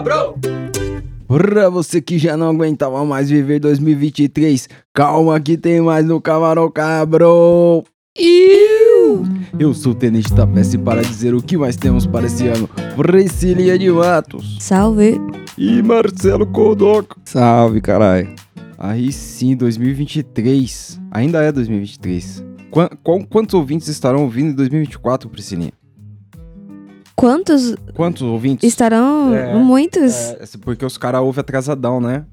cabrão! Pra você que já não aguentava mais viver 2023, calma que tem mais no Camarão Cabrão. Iu! Eu sou o Tenente Tapece para dizer o que mais temos para esse ano. Priscilia de Matos. Salve. E Marcelo Kodoco. Salve, caralho. Aí sim, 2023. Ainda é 2023. Qu qu quantos ouvintes estarão ouvindo em 2024, Priscilinha? Quantos Quantos ouvintes? estarão? É, Muitos. É, porque os caras ouvem atrasadão, né?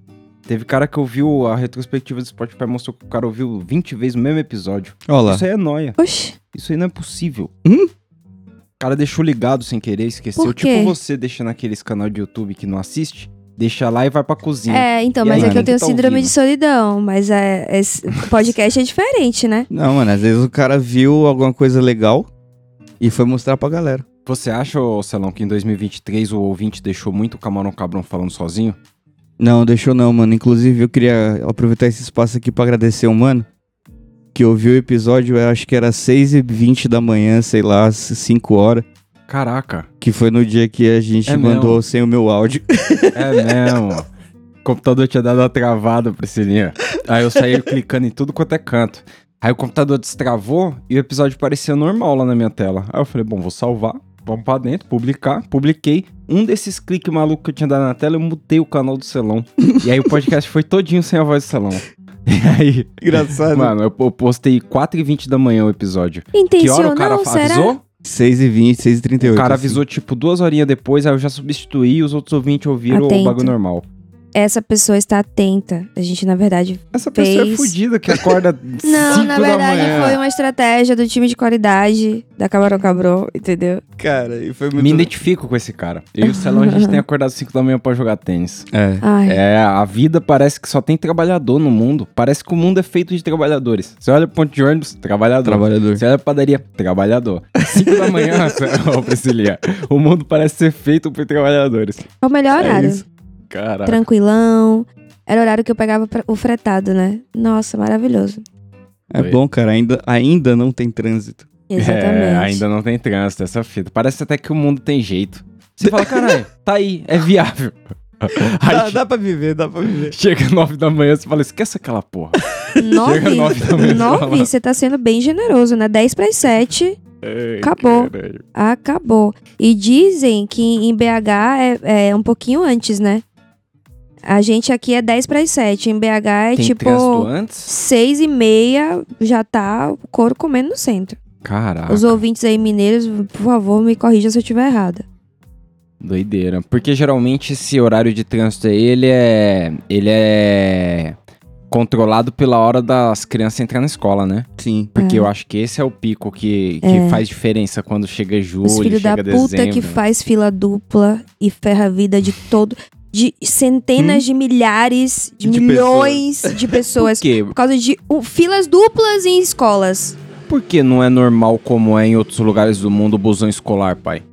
Teve cara que ouviu a retrospectiva do Spotify mostrou que o cara ouviu 20 vezes o mesmo episódio. Olha lá. Isso aí é noia. Oxi. Isso aí não é possível. Hum? O cara deixou ligado sem querer, esqueceu. Por quê? Tipo você deixa naqueles canal de YouTube que não assiste, deixa lá e vai pra cozinha. É, então, E mas aí, é que eu tenho tá síndrome ouvindo? de solidão. Mas é, esse podcast é diferente, né? Não, mano, às vezes o cara viu alguma coisa legal e foi mostrar pra galera. Você acha, Celão, que em 2023 o ouvinte deixou muito o Camarão Cabrão falando sozinho? Não, deixou não, mano. Inclusive, eu queria aproveitar esse espaço aqui pra agradecer o mano que ouviu o episódio, eu acho que era 6h20 da manhã, sei lá, 5 horas. Caraca, Que foi no dia que a gente É mandou mesmo? sem o meu áudio. é mesmo. O computador tinha dado uma travada, Priscilinha. Aí eu saí clicando em tudo quanto é canto. Aí o computador destravou e o episódio parecia normal lá na minha tela. Aí eu falei, bom, vou salvar, vamos pra dentro, publicar. Publiquei. Um desses cliques malucos que eu tinha dado na tela, eu mudei o canal do Celão. e aí o podcast foi todinho sem a voz do Celão. E aí, Engraçado. mano, eu eu postei 4h20 da manhã o episódio. Que hora Intencional, o cara será? avisou? 6h20, 6h38. O cara assim. avisou, tipo, duas horinhas depois, aí eu já substituí e os outros ouvintes ouviram o Atento. bagulho normal. Essa pessoa está atenta. A gente, na verdade. Essa pessoa é Fez. fodida que acorda Não, 5 na da verdade manhã. foi uma estratégia do time de qualidade da Camarão Cabrão, entendeu? Cara, e foi muito... Me identifico com esse cara. Eu e o Celão, a gente tem acordado 5 da manhã pra jogar tênis. É. Ai. É, a vida parece que só tem trabalhador no mundo. Parece que o mundo é feito de trabalhadores. Você olha pro ponto de ônibus, trabalhador. Trabalhador. Você olha pra padaria, trabalhador. 5 da manhã, ô Priscilia, o mundo parece ser feito por trabalhadores. É o melhor É horário. isso. Caraca. Tranquilão. Era o horário que eu pegava o fretado, né? Nossa, maravilhoso. É bom, cara. Ainda, ainda não tem trânsito. Exatamente. É, ainda não tem trânsito, essa fita. Parece até que o mundo tem jeito. Você fala, caralho, tá aí, é viável. Aí Dá, dá pra viver, dá pra viver. chega 9 da manhã, você fala, esquece aquela porra. Nove? Chega nove da manhã, você Nove? fala. Você tá sendo bem generoso, né? 10 para 7, Ai, Acabou. caralho. acabou. E dizem que em BH é, é um pouquinho antes, né? A gente aqui é 10 para 7. Em BH é Tem tipo antes? 6 e meia, já tá o couro comendo no centro. Caraca, Os ouvintes aí mineiros, por favor, me corrija se eu estiver errada. doideira. Porque geralmente esse horário de trânsito aí, ele é... Ele é... Controlado pela hora das crianças entrar na escola, né? Sim. Porque É. eu acho que esse é o pico que, que É. faz diferença quando chega julho, Os filhos chega da puta dezembro. que faz fila dupla e ferra a vida de todo. De centenas de milhares, de, Hum? De milhões de pessoas. Por quê? Por causa de uh, filas duplas em escolas. Por que não é normal como é em outros lugares do mundo o busão escolar, pai?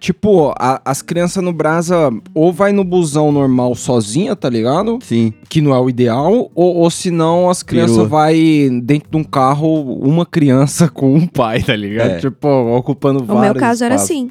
Tipo, a- as crianças no Brasa ou vai no busão normal sozinha, tá ligado? Sim. Que não é o ideal, ou, ou se não as crianças vai dentro de um carro, uma criança com um pai, tá ligado? É. Tipo, ocupando No vários meu caso era espaços. assim.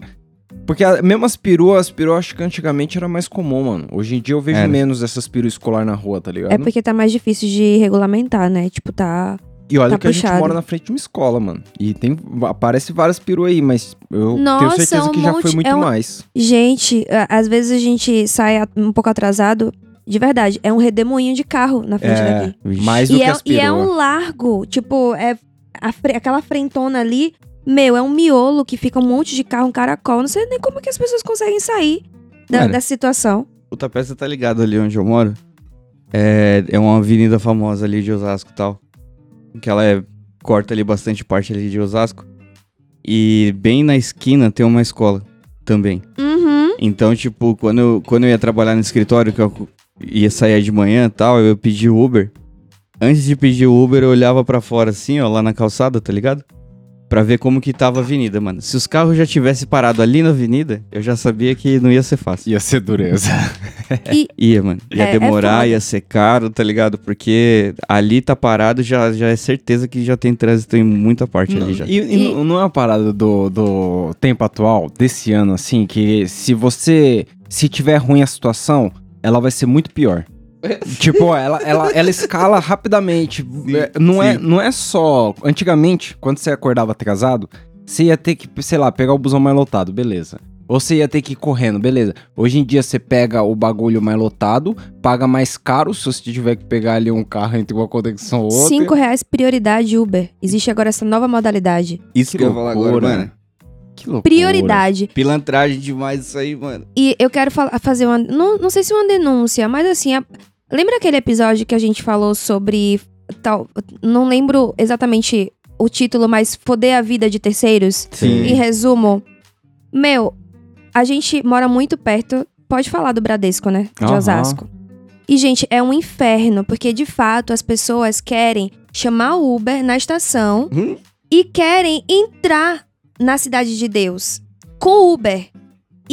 Porque a, mesmo as peruas, as peruas acho que antigamente era mais comum, mano. Hoje em dia eu vejo Era. menos essas peruas escolar na rua, tá ligado? É porque tá mais difícil de regulamentar, né? Tipo, tá. E olha Tá que a gente puxado. mora na frente de uma escola, mano. E tem aparece várias peruas aí, mas eu tenho Nossa, certeza é um que já monte- foi muito é um- mais. Gente, às vezes a gente sai um pouco atrasado. De verdade, é um redemoinho de carro na frente É, daqui. mais do E que é, as e é um largo, tipo, é fre- aquela frentona ali, meu, é um miolo que fica um monte de carro, um caracol. Não sei nem como que as pessoas conseguem sair da, Mano. da situação. O Tapeza tá ligado ali onde eu moro. É, é uma avenida famosa ali de Osasco e tal. Que ela é, corta ali bastante parte ali de Osasco. E bem na esquina tem uma escola também. Uhum. Então, tipo, quando eu, quando eu ia trabalhar no escritório, que eu ia sair de manhã e tal, eu pedi Uber. Antes de pedir o Uber, eu olhava pra fora assim, ó, lá na calçada, tá ligado? Pra ver como que tava a avenida, mano. Se os carros já tivessem parado ali na avenida, eu já sabia que não ia ser fácil. Ia ser dureza. E Ia, mano. Ia É- é demorar, foda. ia ser caro, tá ligado? Porque ali tá parado, já, já é certeza que já tem trânsito em muita parte ali já. E, e E- não- não é uma parada do, do tempo atual, desse ano, assim, que se você. se tiver ruim a situação, ela vai ser muito pior. Tipo, ela, ela, ela escala rapidamente. É, não, é, sim. não é só. Antigamente, quando você acordava atrasado, você ia ter que, sei lá, pegar o busão mais lotado, beleza. Ou você ia ter que ir correndo, beleza. Hoje em dia você pega o bagulho mais lotado, paga mais caro se você tiver que pegar ali um carro entre uma conexão ou outra. Cinco reais prioridade Uber. Existe agora essa nova modalidade. Isso Que que, eu ia falar agora, mano. Que loucura. Prioridade. Pilantragem demais isso aí, mano. E eu quero fazer uma. Não, não sei se uma denúncia, mas assim. a- lembra aquele episódio que a gente falou sobre. Tal, não lembro exatamente o título, mas foder a vida de terceiros? Sim. Em resumo, meu, a gente mora muito perto. Pode falar do Bradesco, né? De Aham. Osasco. E, gente, é um inferno, porque de fato as pessoas querem chamar o Uber na estação Hum? e querem entrar na Cidade de Deus com Uber.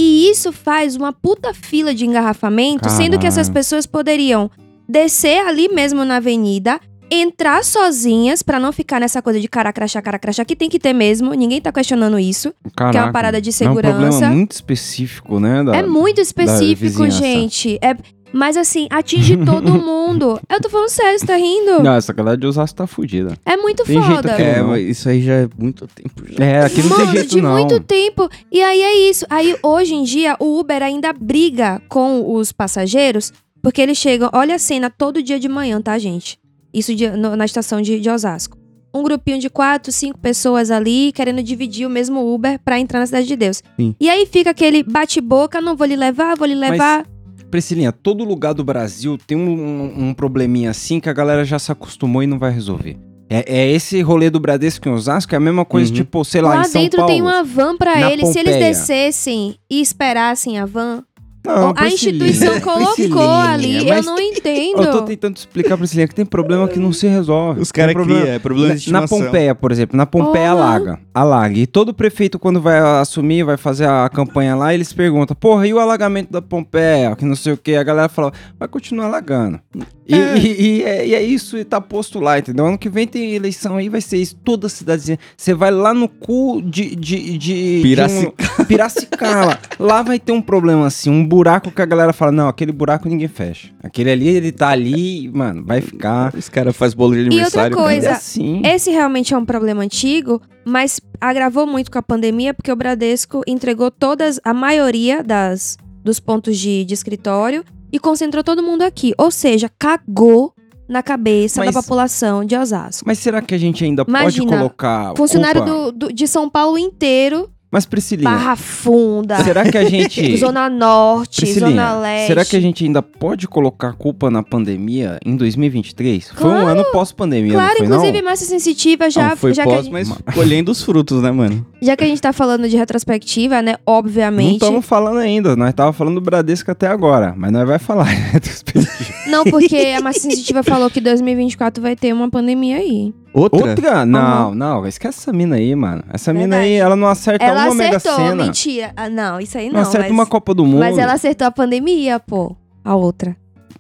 E isso faz uma puta fila de engarrafamento, sendo que essas pessoas poderiam descer ali mesmo na avenida, entrar sozinhas pra não ficar nessa coisa de cara crachá, cara crachá, que tem que ter mesmo, ninguém tá questionando isso, que é Caraca. uma parada de É um segurança. problema muito específico, né? da- É muito específico, gente. É, mas assim, atinge todo mundo. Eu tô falando sério, você tá rindo? Não, essa galera de Osasco tá fudida. É muito Tem jeito foda. aqui, É, não. mas isso aí já é muito tempo já. É, aqui não Mano, tem jeito de não. muito tempo. E aí é isso. Aí hoje em dia o Uber ainda briga com os passageiros, porque eles chegam. Olha a cena todo dia de manhã, tá, gente? Isso de- no- na estação de, de Osasco. Um grupinho de quatro, cinco pessoas ali querendo dividir o mesmo Uber pra entrar na Cidade de Deus. Sim. E aí fica aquele bate-boca, não vou lhe levar, vou lhe levar. Priscilinha, todo lugar do Brasil tem um, um- um probleminha assim que a galera já se acostumou e não vai resolver. É, é esse rolê do Bradesco em Osasco, é a mesma coisa, Uhum. tipo, sei lá, Lá em São dentro Paulo. tem uma van pra na eles. Se eles Pompeia. descessem e esperassem a van, Não, a instituição colocou ali. Eu não entendo. Eu tô tentando explicar, Priscilinha, que tem problema que não se resolve. Os caras problema- criam, é problema de Na, na estimação. Pompeia, por exemplo, na Pompeia alaga. Alaga. E todo prefeito, quando vai assumir, vai fazer a campanha lá, eles perguntam: porra, e o alagamento da Pompeia? Que não sei o que. A galera fala: vai continuar alagando. E É. e- e é, e é isso, e tá posto lá, entendeu? Ano que vem tem eleição aí, vai ser isso. Toda cidadezinha. Você vai lá no cu de. de, de de um- Piracicaba. lá vai ter um problema assim, um buraco que a galera fala: não, aquele buraco ninguém fecha. Aquele ali, ele tá ali, mano, vai ficar. Os caras fazem bolo de aniversário. outra Mas coisa, é assim. Esse realmente é um problema antigo, mas agravou muito com a pandemia, porque o Bradesco entregou todas, a maioria das, dos pontos de, de escritório e concentrou todo mundo aqui. Ou seja, cagou na cabeça Mas- da população de Osasco. Mas será que a gente ainda Imagina, pode colocar. Funcionário culpa? do, do- de São Paulo inteiro, Mas Priscilinha, Barra Funda, será que a gente. Zona Norte, Zona Leste. será que a gente ainda pode colocar culpa na pandemia em 2023? Foi um Claro. ano pós-pandemia, Claro, não foi inclusive não? massa sensitiva já, Não, foi já, que a pós, gente, mas colhendo os frutos, né, mano? já que a gente tá falando de retrospectiva, né? Não Obviamente. estamos falando ainda, nós tava falando do Bradesco até agora, mas nós vai falar. retrospectiva. Não, porque a massa sensitiva falou que 2024 vai ter uma pandemia aí. Outra? Outra? Não, não, esquece essa mina aí, mano. Essa mina Verdade. aí, ela não acerta ela uma Mega acertou, Sena. mentira. Ah, não, isso aí Não, não. acerta mas, uma Copa do Mundo. mas ela acertou a pandemia, pô. A outra.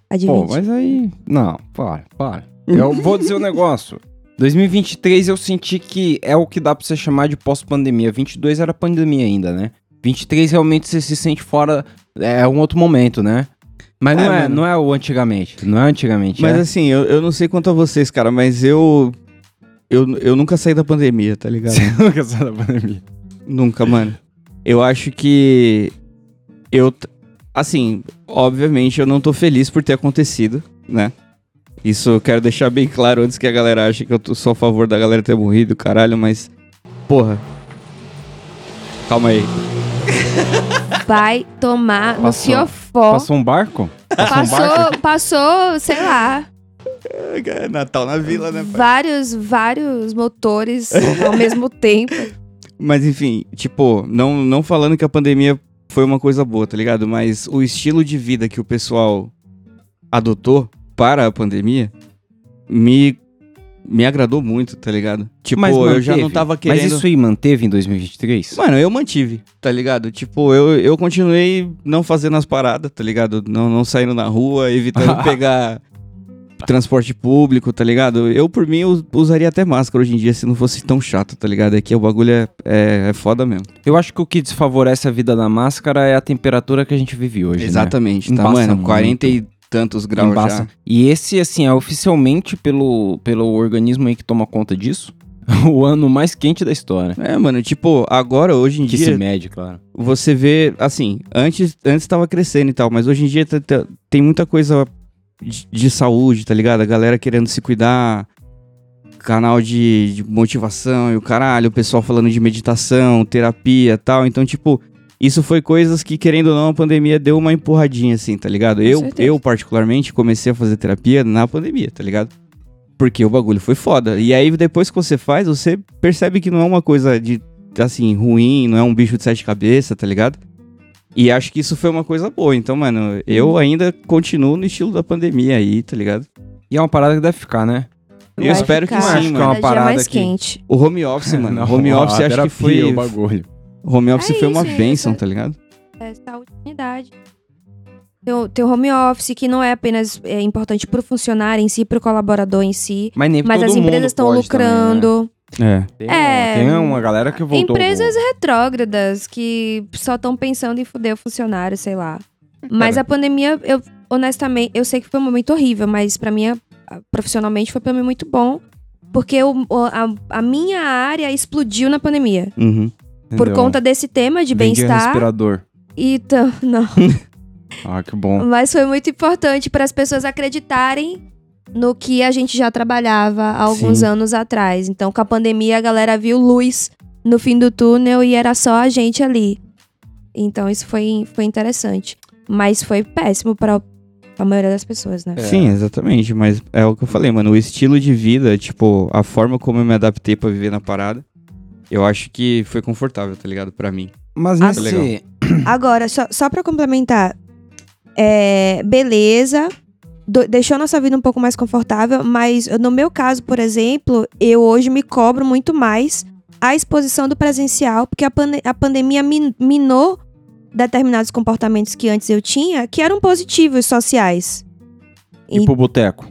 Adivinha. Pô, mas aí. Não, para, para. Eu vou dizer um negócio. 2023 eu senti que é o que dá pra você chamar de pós-pandemia. 22 era pandemia ainda, né? 23 realmente você se sente fora. É um outro momento, né? Mas não, É, é, mano. não é o antigamente. Não é antigamente. Mas é. assim, eu, eu não sei quanto a vocês, cara, mas eu, eu. Eu nunca saí da pandemia, tá ligado? Você nunca saiu da pandemia. Nunca, mano. Eu acho que. Eu. t- Assim, obviamente eu não tô feliz por ter acontecido, né? Isso eu quero deixar bem claro antes que a galera ache que eu tô só a favor da galera ter morrido, caralho, mas. Porra. Calma aí. Vai tomar no Passou. fiofó. Passou um barco? Passou, um barco? Passou, passou, sei lá, Natal na vila, né, vários, vários motores ao mesmo tempo. Mas enfim, tipo, não, não falando que a pandemia foi uma coisa boa, tá ligado? Mas o estilo de vida que o pessoal adotou para a pandemia me, me agradou muito, tá ligado? Tipo, Mas eu já não tava querendo. Mas isso aí manteve em 2023? Mano, eu mantive, tá ligado? Tipo, eu, eu continuei não fazendo as paradas, tá ligado? Não, não saindo na rua, evitando pegar transporte público, tá ligado? Eu, por mim, eu usaria até máscara hoje em dia se não fosse tão chato, tá ligado? É que o bagulho é, é, é foda mesmo. Eu acho que o que desfavorece a vida da máscara é a temperatura que a gente vive hoje, né? Exatamente, tá, Embaça mano? muito. 40 e tantos graus Embaça. já. E esse, assim, é oficialmente pelo, pelo organismo aí que toma conta disso, o ano mais quente da história. É, mano, tipo, agora, hoje em Que dia, se mede, claro. você vê, assim, antes, antes tava crescendo e tal, mas hoje em dia tem muita coisa de, de saúde, tá ligado? A galera querendo se cuidar, canal de, de motivação e o caralho, o pessoal falando de meditação, terapia e tal. Então, tipo, isso foi coisas que, querendo ou não, a pandemia deu uma empurradinha, assim, tá ligado? Eu, certeza. eu, particularmente, comecei a fazer terapia na pandemia, tá ligado? Porque o bagulho foi foda. E aí, depois que você faz, você percebe que não é uma coisa de, assim, ruim, não é um bicho de sete cabeças, tá ligado? E acho que isso foi uma coisa boa. Então, mano, eu ainda continuo no estilo da pandemia aí, tá ligado? E é uma parada que deve ficar, né? Eu Vai espero que ficar. sim, Acho que é mano. uma Cada dia parada mais que- quente. O home office, mano. Não, home office acho que terapia, foi. o bagulho. Home office É foi uma isso, benção, é. tá ligado? É saúde e unidade. Tem o, tem o home office, que não é apenas é, importante pro funcionário em si, pro colaborador em si. Mas nem Mas todo as mundo empresas estão pode também, né? É. Tem, É. tem uma galera que voltou. Empresas retrógradas que só estão pensando em foder o funcionário, sei lá. Mas a pandemia, eu honestamente, eu sei que foi um momento horrível, mas pra mim, profissionalmente, foi pra mim muito bom. Porque o- o- a, a minha área explodiu na pandemia. Uhum. Por conta desse tema de Vendia bem-estar. respirador. Então, não. Ah, que bom. Mas foi muito importante para as pessoas acreditarem no que a gente já trabalhava há alguns Sim. anos atrás. Então, com a pandemia, a galera viu luz no fim do túnel e era só a gente ali. Então, isso foi, foi interessante. Mas foi péssimo para a maioria das pessoas, né? É. Sim, exatamente. Mas é o que eu falei, mano. O estilo de vida, tipo, a forma como eu me adaptei pra viver na parada, eu acho que foi confortável, tá ligado? Pra mim. Mas nesse... legal. Agora, só, só para complementar, é, beleza, do- deixou nossa vida um pouco mais confortável, mas no meu caso, por exemplo, eu hoje me cobro muito mais a exposição do presencial, porque a, a pandemia min- minou determinados comportamentos que antes eu tinha, que eram positivos sociais. E pro boteco.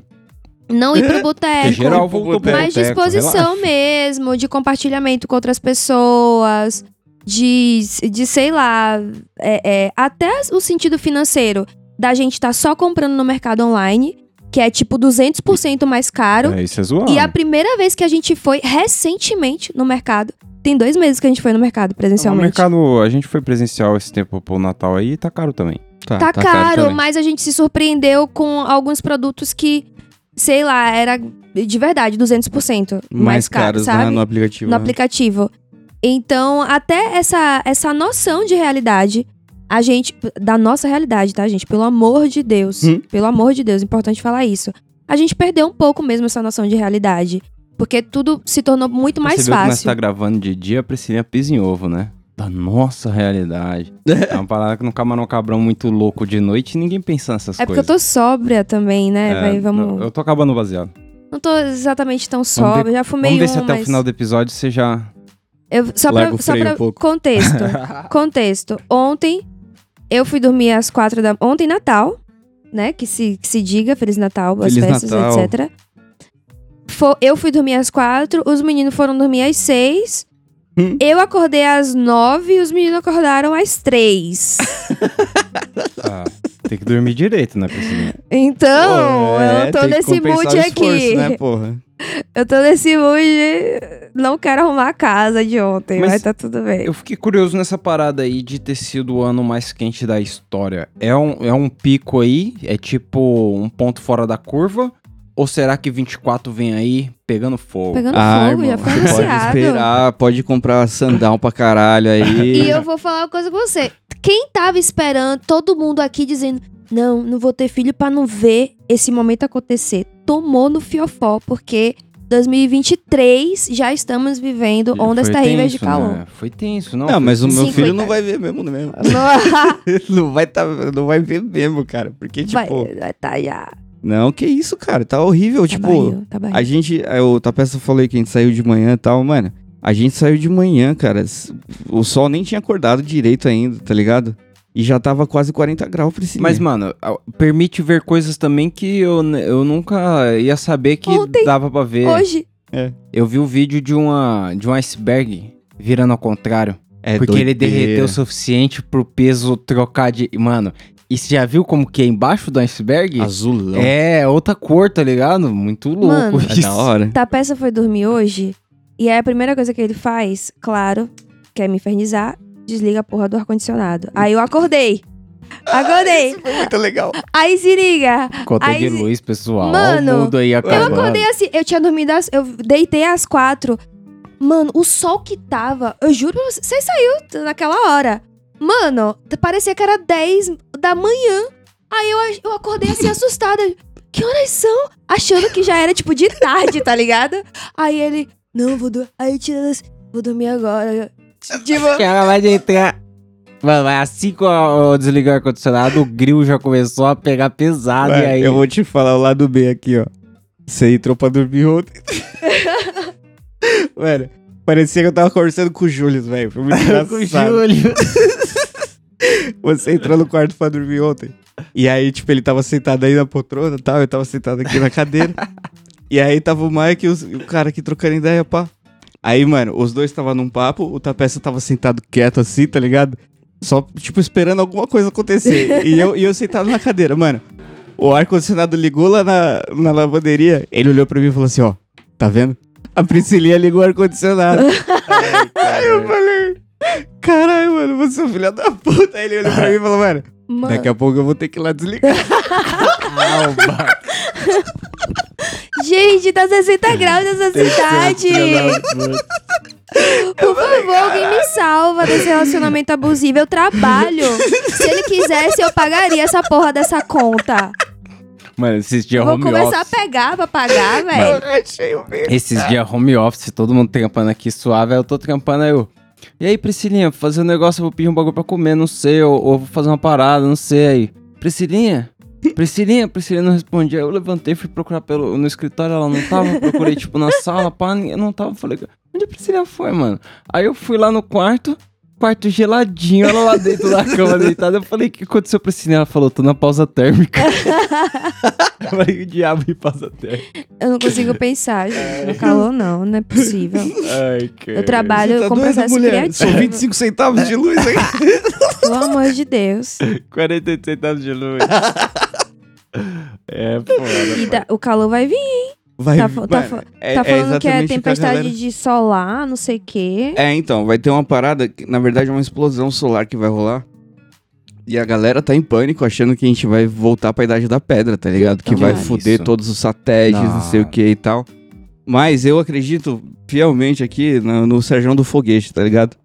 Não ir pro Porque boteco. geral pro Mais boteco, disposição relaxa. mesmo, de compartilhamento com outras pessoas, de, de sei lá, é, é, até o sentido financeiro da gente estar só comprando no mercado online, que é tipo 200% mais caro. É, isso é zoado. E a primeira vez que a gente foi recentemente no mercado, tem dois meses que a gente foi no mercado No presencialmente. mercado, a gente foi presencial esse tempo pro Natal aí e tá caro também. Tá, caro, também. mas a gente se surpreendeu com alguns produtos que, sei lá, era de verdade 200% mais, Mais caro, caros sabe? né, no aplicativo. no né? aplicativo. Então, até essa, essa noção de realidade, a gente. Da nossa realidade, tá, gente? Pelo amor de Deus. Hum. Pelo amor de Deus, importante falar isso. A gente perdeu um pouco mesmo essa noção de realidade. Porque tudo se tornou muito mais Você que nós fácil. tá gravando de dia, a Priscilinha pisa em ovo, né? Da nossa realidade. é uma parada que no camarão cabrão muito louco de noite e ninguém pensa nessas É porque eu coisas. tô sóbria também, né? É, Vai, vamos. Eu tô acabando baseado. Não tô exatamente tão ver- sóbria. Já fumei Vamos ver um, se até mas... o final do episódio você já. Eu, só pra, só pra um contexto. contexto. Ontem, eu fui dormir às quatro da... Ontem, Natal, né? Que se, que se diga Feliz Natal, boas Feliz festas, Natal. etc. Fo- eu fui dormir às quatro, os meninos foram dormir às seis. Hum. Eu acordei às nove e os meninos acordaram às três. Ah, tem que dormir direito, né, Priscilinha? Então, Pô, é, eu tô nesse mood esforço, aqui. Né, porra? Eu tô nesse mood. Não quero arrumar a casa de ontem, Mas mas tá tudo bem. Eu fiquei curioso nessa parada aí de ter sido o ano mais quente da história. É um, é um pico aí? É tipo um ponto fora da curva? Ou será que 24 vem aí pegando fogo? Pegando Ah, fogo, já irmão, foi Pode anunciado. esperar, pode comprar sandal pra caralho aí. E eu vou falar uma coisa com você. Quem tava esperando, todo mundo aqui dizendo, não, não vou ter filho pra não ver esse momento acontecer. Tomou no fiofó, porque 2023 já estamos vivendo E ondas foi terríveis de tenso, calor. né? Foi tenso, não. Não, foi mas o meu filho não vai ver mesmo, não mesmo. Não, não vai tá, não vai ver mesmo, cara. Porque, tipo. vai, vai tá já. Não, que isso, cara. Tá horrível. Tá tipo, barril, tá barril. a gente. é, O Tapeça falou aí que a gente saiu de manhã e tal, mano. A gente saiu de manhã, cara. O sol nem tinha acordado direito ainda, tá ligado? E já tava quase 40 graus, Priscilinha. Mas, mano, permite ver coisas também que eu, eu nunca ia saber que Ontem, dava pra ver. Hoje, Eu vi o vídeo de, uma, de um iceberg virando ao contrário. é porque ele doideira. derreteu o suficiente pro peso trocar de. Mano, e você já viu como que é embaixo do iceberg? Azulão. É, outra cor, tá ligado? Muito louco Mano. É isso. da hora. Tapeça foi dormir hoje. E aí a primeira coisa que ele faz, claro, quer me infernizar, desliga a porra do ar-condicionado. Aí eu acordei. Acordei. Foi muito legal. Aí se liga. Conta Aí de se- luz, pessoal. Mano, mundo aí Eu acabando. acordei assim, eu tinha dormido às. Eu deitei às quatro. Mano, o sol que tava, eu juro pra você, você saiu naquela hora. Mano, parecia que era 10 da manhã. Aí eu, eu acordei assim, assustada. Que horas são? Achando que já era tipo de tarde, tá ligado? Aí ele, não, vou dormir. Aí tira das- vou dormir agora. Tipo, Que ela vai entrar. Mano, mas assim que eu desligar o ar-condicionado, o grill já começou a pegar pesado. Mano, e aí. Eu vou te falar o lado B aqui, ó. Você entrou pra dormir ontem. Mano, parecia que eu tava conversando com o Júlio, velho. Foi muito com o engraçado. Júlio. Você entrou no quarto pra dormir ontem. E aí, tipo, ele tava sentado aí na poltrona e tal. Eu tava sentado aqui na cadeira. e aí tava o Mike e e o cara aqui trocando ideia, pá. Aí, mano, os dois tava num papo, o Tapeça tava sentado quieto assim, tá ligado? Só, tipo, esperando alguma coisa acontecer. e, eu, e eu sentado na cadeira, mano. O ar-condicionado ligou lá na, na lavanderia. Ele olhou pra mim e falou assim: ó, tá vendo? A Priscilinha ligou o ar-condicionado. Aí eu falei, caralho, mano, você é um filho da puta. Aí ele olhou pra mim e falou, mano, mano. daqui a pouco eu vou ter que ir lá desligar. Calma. Gente, tá 60 graus nessa cidade. Por favor, alguém me salva desse relacionamento abusivo. Eu trabalho. Se ele quisesse, eu pagaria essa porra dessa conta. Mano, esses dias Vou home começar office. a pegar pra pagar, velho. achei o mesmo. Esses dias home office, todo mundo trampando aqui suave, aí eu tô trampando aí eu. E aí, Priscilinha, vou fazer um negócio, eu vou pedir um bagulho pra comer, não sei, ou, ou vou fazer uma parada, não sei aí. Priscilinha? Priscilinha, Priscilinha não respondia. Eu levantei, fui procurar pelo, no escritório, ela não tava, procurei, tipo, na sala, pá, ninguém não tava. Falei, onde a Priscilinha foi, mano? Aí eu fui lá no quarto, quarto geladinho, ela lá dentro da cama deitada. Eu falei, o que aconteceu, Priscilinha? Ela falou, tô na pausa térmica. eu falei, que diabo de pausa térmica? Eu não consigo pensar, gente. No calor, não. Não é possível. Ai, cara. Eu trabalho com processo criativo. São 25 centavos de luz aqui. Pelo amor de Deus. 48 centavos de luz. é, foda. E da- o calor vai vir. Vai, Tá tá mano, fa- é- tá é falando que é o a tempestade galera- de solar, não sei o quê. É, então, vai ter uma parada, que, na verdade é uma explosão solar que vai rolar. E a galera tá em pânico, achando que a gente vai voltar pra Idade da Pedra, tá ligado? Que Não, vai é foder isso. todos os satélites, não. Não. sei o que e tal. Mas eu acredito fielmente aqui no, no Serjão do Foguete, tá ligado?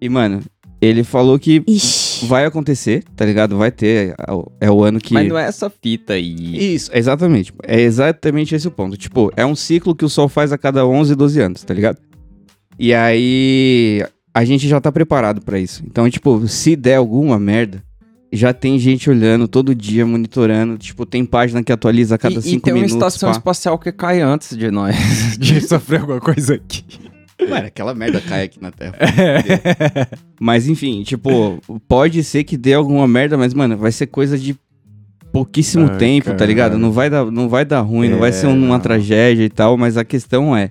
E, mano, ele falou que Ixi. vai acontecer, tá ligado? Vai ter, é o- é o ano que... Mas não é essa fita aí. Isso, exatamente. É exatamente esse o ponto. Tipo, é um ciclo que o Sol faz a cada 11, 12 anos, tá ligado? E aí a gente já tá preparado pra isso. Então, tipo, se der alguma merda, já tem gente olhando todo dia, monitorando. Tipo, tem página que atualiza a cada e, e 5 tem uma minutos. estação pá. espacial que cai antes de nós, de sofrer alguma coisa aqui. Mano, aquela merda cai aqui na Terra. Mas enfim, tipo, pode ser que dê alguma merda, mas, mano, vai ser coisa de pouquíssimo Ai, tempo, tá ligado? Não vai dar, não vai dar ruim, não vai ser É, uma não. tragédia e tal, mas a questão é.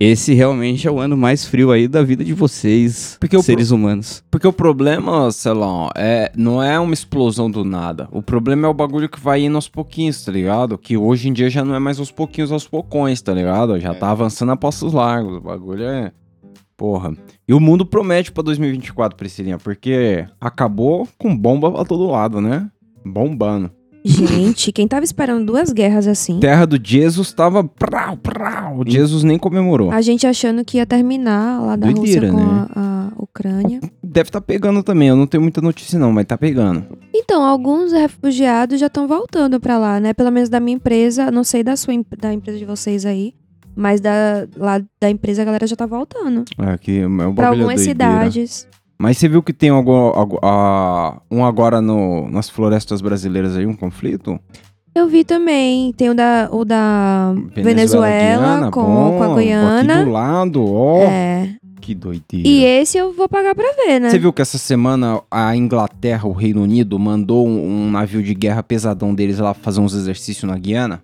Esse realmente é o ano mais frio aí da vida de vocês, Porque seres humanos. Porque o problema, sei lá, é, não é uma explosão do nada. O problema é o bagulho que vai indo aos pouquinhos, tá ligado? Que hoje em dia já não é mais aos pouquinhos, aos poucões, tá ligado? Já tá avançando a passos largos. O bagulho é. Porra. E o mundo promete pra 2024, Priscilinha, porque acabou com bomba pra todo lado, né? Bombando. Gente, quem tava esperando duas guerras assim? Terra do Jesus tava. Prau, prau. O Jesus nem comemorou. A gente achando que ia terminar lá da Doideira, Rússia com né? a, a Ucrânia. Deve tá pegando também. Eu não tenho muita notícia, não, mas tá pegando. Então, alguns refugiados já estão voltando pra lá, né? Pelo menos da minha empresa, não sei da sua da empresa de vocês aí, mas da lá da empresa a galera já tá voltando É, que é um bagulho Pra algumas doideira. cidades. Mas você viu que tem algo, algo- a- um agora no, nas florestas brasileiras aí, um conflito? Eu vi também, tem o da, o da Venezuela, Guiana, com, bom, com a Aqui Guiana. do lado, ó. É. Que doideira. E esse eu vou pagar pra ver, né? Você viu que essa semana a Inglaterra, o Reino Unido, mandou um, um navio de guerra pesadão deles lá fazer uns exercícios na Guiana?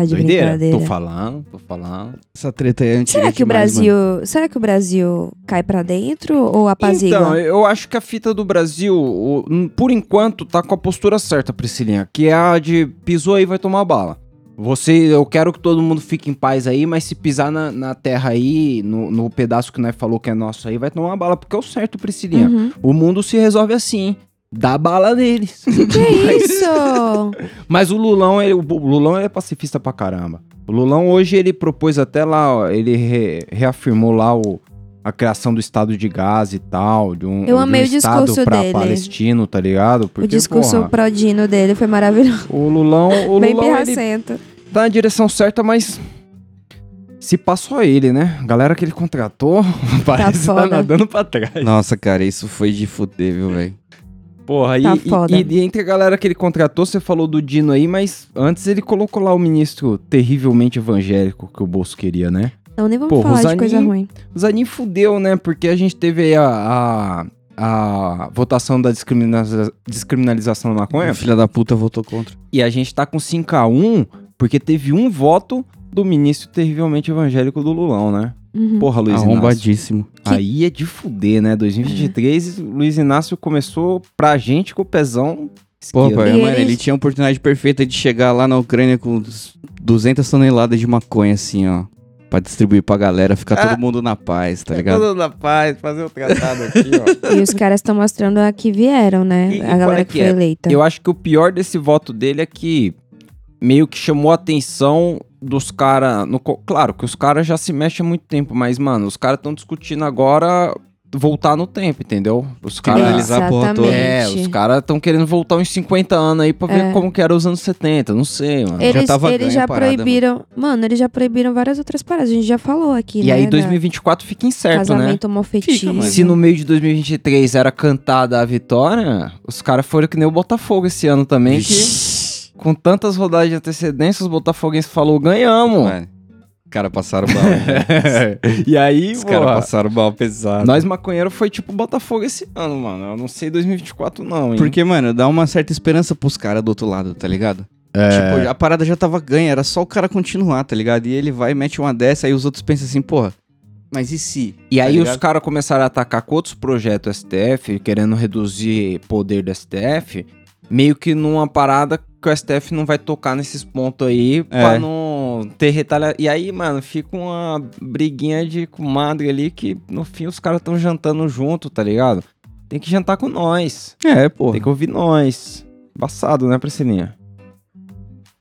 Tá de Doideira? brincadeira. Tô falando, tô falando. Essa treta é antiga Será que o Brasil. mano. Será que o Brasil cai pra dentro ou apazigua? Então, eu acho que a fita do Brasil, o- por enquanto, tá com a postura certa, Priscilinha, que é a de pisou aí vai tomar bala. Você, eu quero que todo mundo fique em paz aí, mas se pisar na, na terra aí, no, no pedaço que nós falou que é nosso aí, vai tomar bala, porque é o certo, Priscilinha. Uhum. O mundo se resolve assim. Dá bala neles. Que isso? Mas o Lulão, ele, o Lulão ele é pacifista pra caramba. O Lulão hoje ele propôs até lá, ó, ele re- reafirmou lá o, a criação do estado de Gás e tal, de um, Eu de um amei o estado discurso pra dele. palestino, tá ligado? Porque, o discurso porra, prodino dele foi maravilhoso. o Lulão, o Bem Lulão ele pirracento. tá na direção certa, mas se passou ele, né? A galera que ele contratou parece que tá foda. nadando pra trás. Nossa, cara, isso foi de fuder, viu, velho? Porra, Tá e, foda. e, e entre a galera que ele contratou, você falou do Dino aí, mas antes ele colocou lá o ministro terrivelmente evangélico que o Bolso queria, né? Então nem vamos Porra, falar o de coisa Zanin- ruim. O Zanin fudeu, né? Porque a gente teve aí a, a, a votação da descriminaliza- descriminalização da maconha Filha da puta votou contra. e a gente tá com 5x1 porque teve um voto do ministro terrivelmente evangélico do Lulão, né? Uhum. Porra, Luiz Inácio. Arrombadíssimo. Que- Aí é de fuder, né? 2023, Luiz Inácio começou pra gente com o pezão Pô, esquerdo. pai, mano, eles- ele tinha a oportunidade perfeita de chegar lá na Ucrânia com 200 toneladas de maconha, assim, ó. Pra distribuir pra galera, ficar Ah. todo mundo na paz, tá ligado? Todo na paz, fazer o tratado aqui, ó. E os caras estão mostrando a que vieram, né? E- a galera é que, que foi é? eleita. Eu acho que o pior desse voto dele é que meio que chamou a atenção dos caras. Claro que os caras já se mexem há muito tempo, mas, mano, os caras estão discutindo agora voltar no tempo, entendeu? Os caras. É, os caras estão querendo voltar uns 50 anos aí pra ver É. como que era os anos 70, não sei, mano. Eles, tava eles já a parada, proibiram. Mano. eles já proibiram várias outras paradas. A gente já falou aqui, E né? aí da 2024 fica incerto, né? Casamento homofetismo. Fica, mas- Se no meio de 2023 era cantada a vitória, os caras foram que nem o Botafogo esse ano também, que. Com tantas rodadas de antecedência, os botafoguenses falou ganhamos. Os caras passaram balão. né? e aí, Os caras passaram balão pesado. nós maconheiro foi tipo Botafogo esse ano, mano. Eu não sei 2024 não, hein. Porque, mano, dá uma certa esperança pros caras do outro lado, tá ligado? É. Tipo, a parada já tava ganha, era só o cara continuar, tá ligado? E ele vai, mete uma dessa, aí os outros pensam assim, porra, mas e se? E Tá aí os ligado? caras começaram a atacar com outros projetos STF, querendo reduzir poder do STF, meio que numa parada que o STF não vai tocar nesses pontos aí pra É. não ter retalha. E aí, mano, fica uma briguinha de comadre ali que no fim os caras tão jantando junto, tá ligado? Tem que jantar com nós. É, porra. Tem que ouvir nós. Embaçado, né, Priscilinha?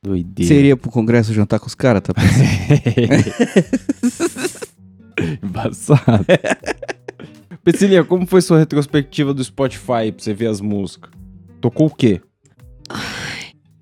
Doideira. Seria pro Congresso jantar com os caras, tá? Embaçado. Priscilinha, como foi sua retrospectiva do Spotify pra você ver as músicas? Tocou o quê?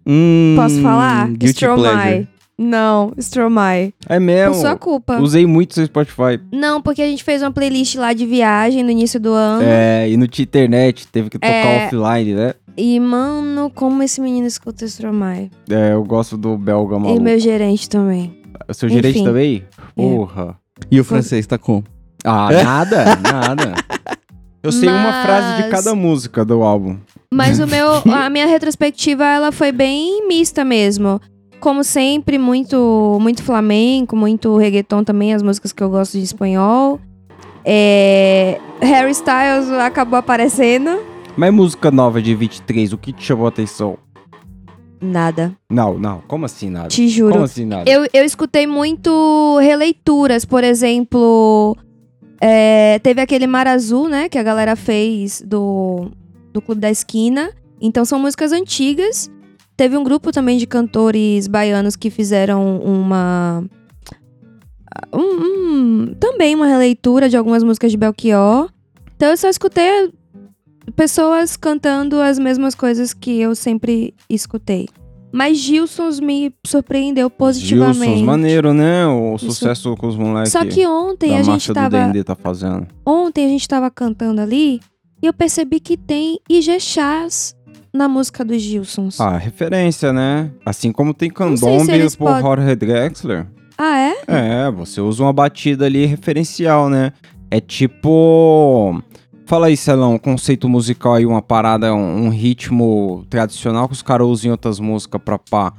Hum, Posso falar? Guilty Stromae. pleasure. Não, Stromae. É mesmo. Por sua culpa. Usei muito seu Spotify. Não, porque a gente fez uma playlist lá de viagem no início do ano. É, e no internet, teve que tocar É. offline, né? E, mano, como esse menino escuta Stromae. É, eu gosto do belga E maluco. meu gerente também. O seu gerente Enfim. também? Porra. E o francês tá com? Ah, nada, nada. Eu sei uma frase de Mas- cada música do álbum. Mas o meu, a minha retrospectiva, ela foi bem mista mesmo. Como sempre, muito, muito flamenco, muito reggaeton também, as músicas que eu gosto de espanhol. É, Harry Styles acabou aparecendo. Mas música nova de 23, o que te chamou a atenção? Nada, Não, não. Como assim nada? te juro. Como assim nada? Eu, eu escutei muito releituras, por exemplo. é, teve aquele Mar Azul, né? Que a galera fez do, do Clube da Esquina. Então são músicas antigas. Teve um grupo também de cantores baianos que fizeram uma. um- um- também uma releitura de algumas músicas de Belchior. Então eu só escutei pessoas cantando as mesmas coisas que eu sempre escutei. Mas Gilsons me surpreendeu positivamente. Gilsons, maneiro, né? O Isso. sucesso com os moleques Só que ontem a gente tava. Tá fazendo. Ontem a gente tava cantando ali e eu percebi que tem Ijexás na música dos Gilsons. Ah, referência, né? Assim como tem se candombe eles por podem- Jorge Drexler. Ah, é? É, você usa uma batida ali referencial, né? É tipo. Fala aí, Celão, um conceito musical aí, uma parada, um, um ritmo tradicional que os caras usam em outras músicas pra pá.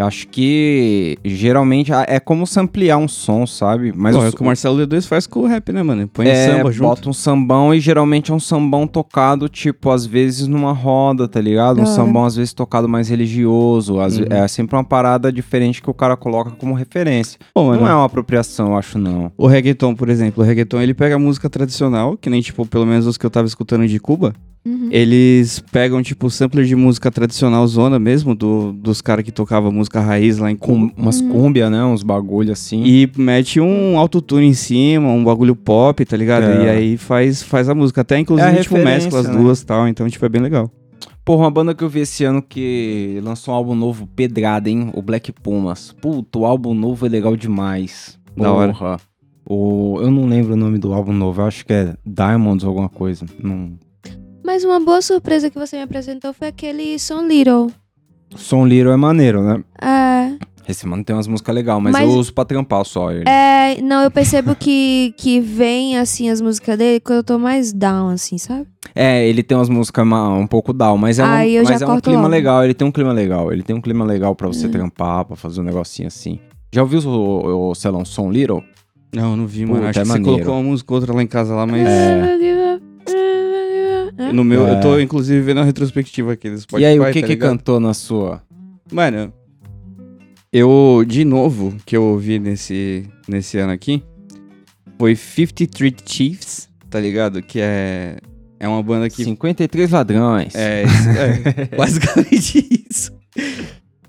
Eu acho que geralmente é como samplear um som, sabe? Mas Pô, é o- o que o Marcelo D2 faz com o rap, né, mano? Põe é, samba junto. bota um sambão e geralmente é um sambão tocado, tipo, às vezes numa roda, tá ligado? Um hora. sambão às vezes tocado mais religioso. às Uhum. É sempre uma parada diferente que o cara coloca como referência. Pô, mano, Não é uma apropriação, eu acho, não. O reggaeton, por exemplo, o reggaeton ele pega a música tradicional, que nem tipo, pelo menos os que eu tava escutando de Cuba, Uhum. eles pegam tipo sampler de música tradicional zona mesmo, do, dos caras que tocavam música raiz lá em Com umas Uhum. cúmbia, né? Uns bagulho assim. E mete um autotune em cima, um bagulho pop, tá ligado? É. E aí faz, faz a música. Até inclusive, É a tipo, mescla as né? duas e tal. Então, tipo, é bem legal. Porra, uma banda que eu vi esse ano que lançou um álbum novo, pedrada, hein? O Black Pumas. Puto, o álbum novo é legal demais. Da hora. Porra. O... Eu não lembro o nome do álbum novo, eu acho que é Diamonds ou alguma coisa. Não... Mas uma boa surpresa que você me apresentou foi aquele Son Little. Som Little é maneiro, né? É, Esse mano tem umas músicas legais, mas, Mas- eu uso pra trampar só ele. é, não, eu percebo que, que vem, assim, as músicas dele quando eu tô mais down, assim, sabe? É, ele tem umas músicas um pouco down, mas é, um, Aí mas é um clima logo. legal. Ele tem um clima legal. Ele tem um clima legal pra você Hum. trampar, pra fazer um negocinho assim. Já ouviu o, o, sei lá, um Som Little? Não, não vi, mano. Acho é que você maneiro. colocou uma música ou outra lá em casa lá, mas. É. No meu, É. eu tô inclusive vendo a retrospectiva aqui do Spotify. e aí, o que tá que ligado? cantou na sua? Mano, eu, de novo, que eu ouvi nesse, nesse ano aqui, foi 53 Chiefs, tá ligado? Que é, é uma banda que... 53 ladrões. É, é, basicamente isso.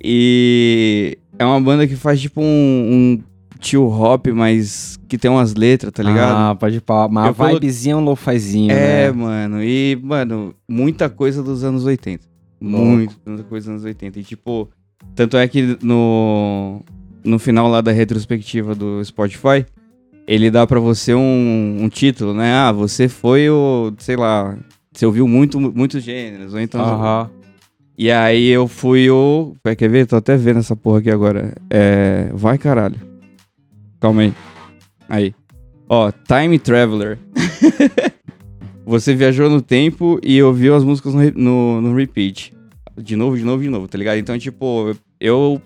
E é uma banda que faz tipo um, um tio hop, mas que tem umas letras, tá ligado? Ah, pode pra uma Eu colo- vibezinha, um lo-fizinho, É, né? mano. E, mano, muita coisa dos anos 80. Louco. Muito, muita coisa dos anos 80. E, tipo, tanto é que no, no final lá da retrospectiva do Spotify, ele dá pra você um, um título, né? Ah, você foi o, sei lá, você ouviu muito, muitos gêneros, ou então... Aham. E aí eu fui o... Quer ver? Tô até vendo essa porra aqui agora. É... Vai, caralho. Calma aí. Aí. Ó, Time Traveler. Você viajou no tempo e ouviu as músicas no, no, no repeat. De novo, de novo, de novo, tá ligado? Então, tipo, eu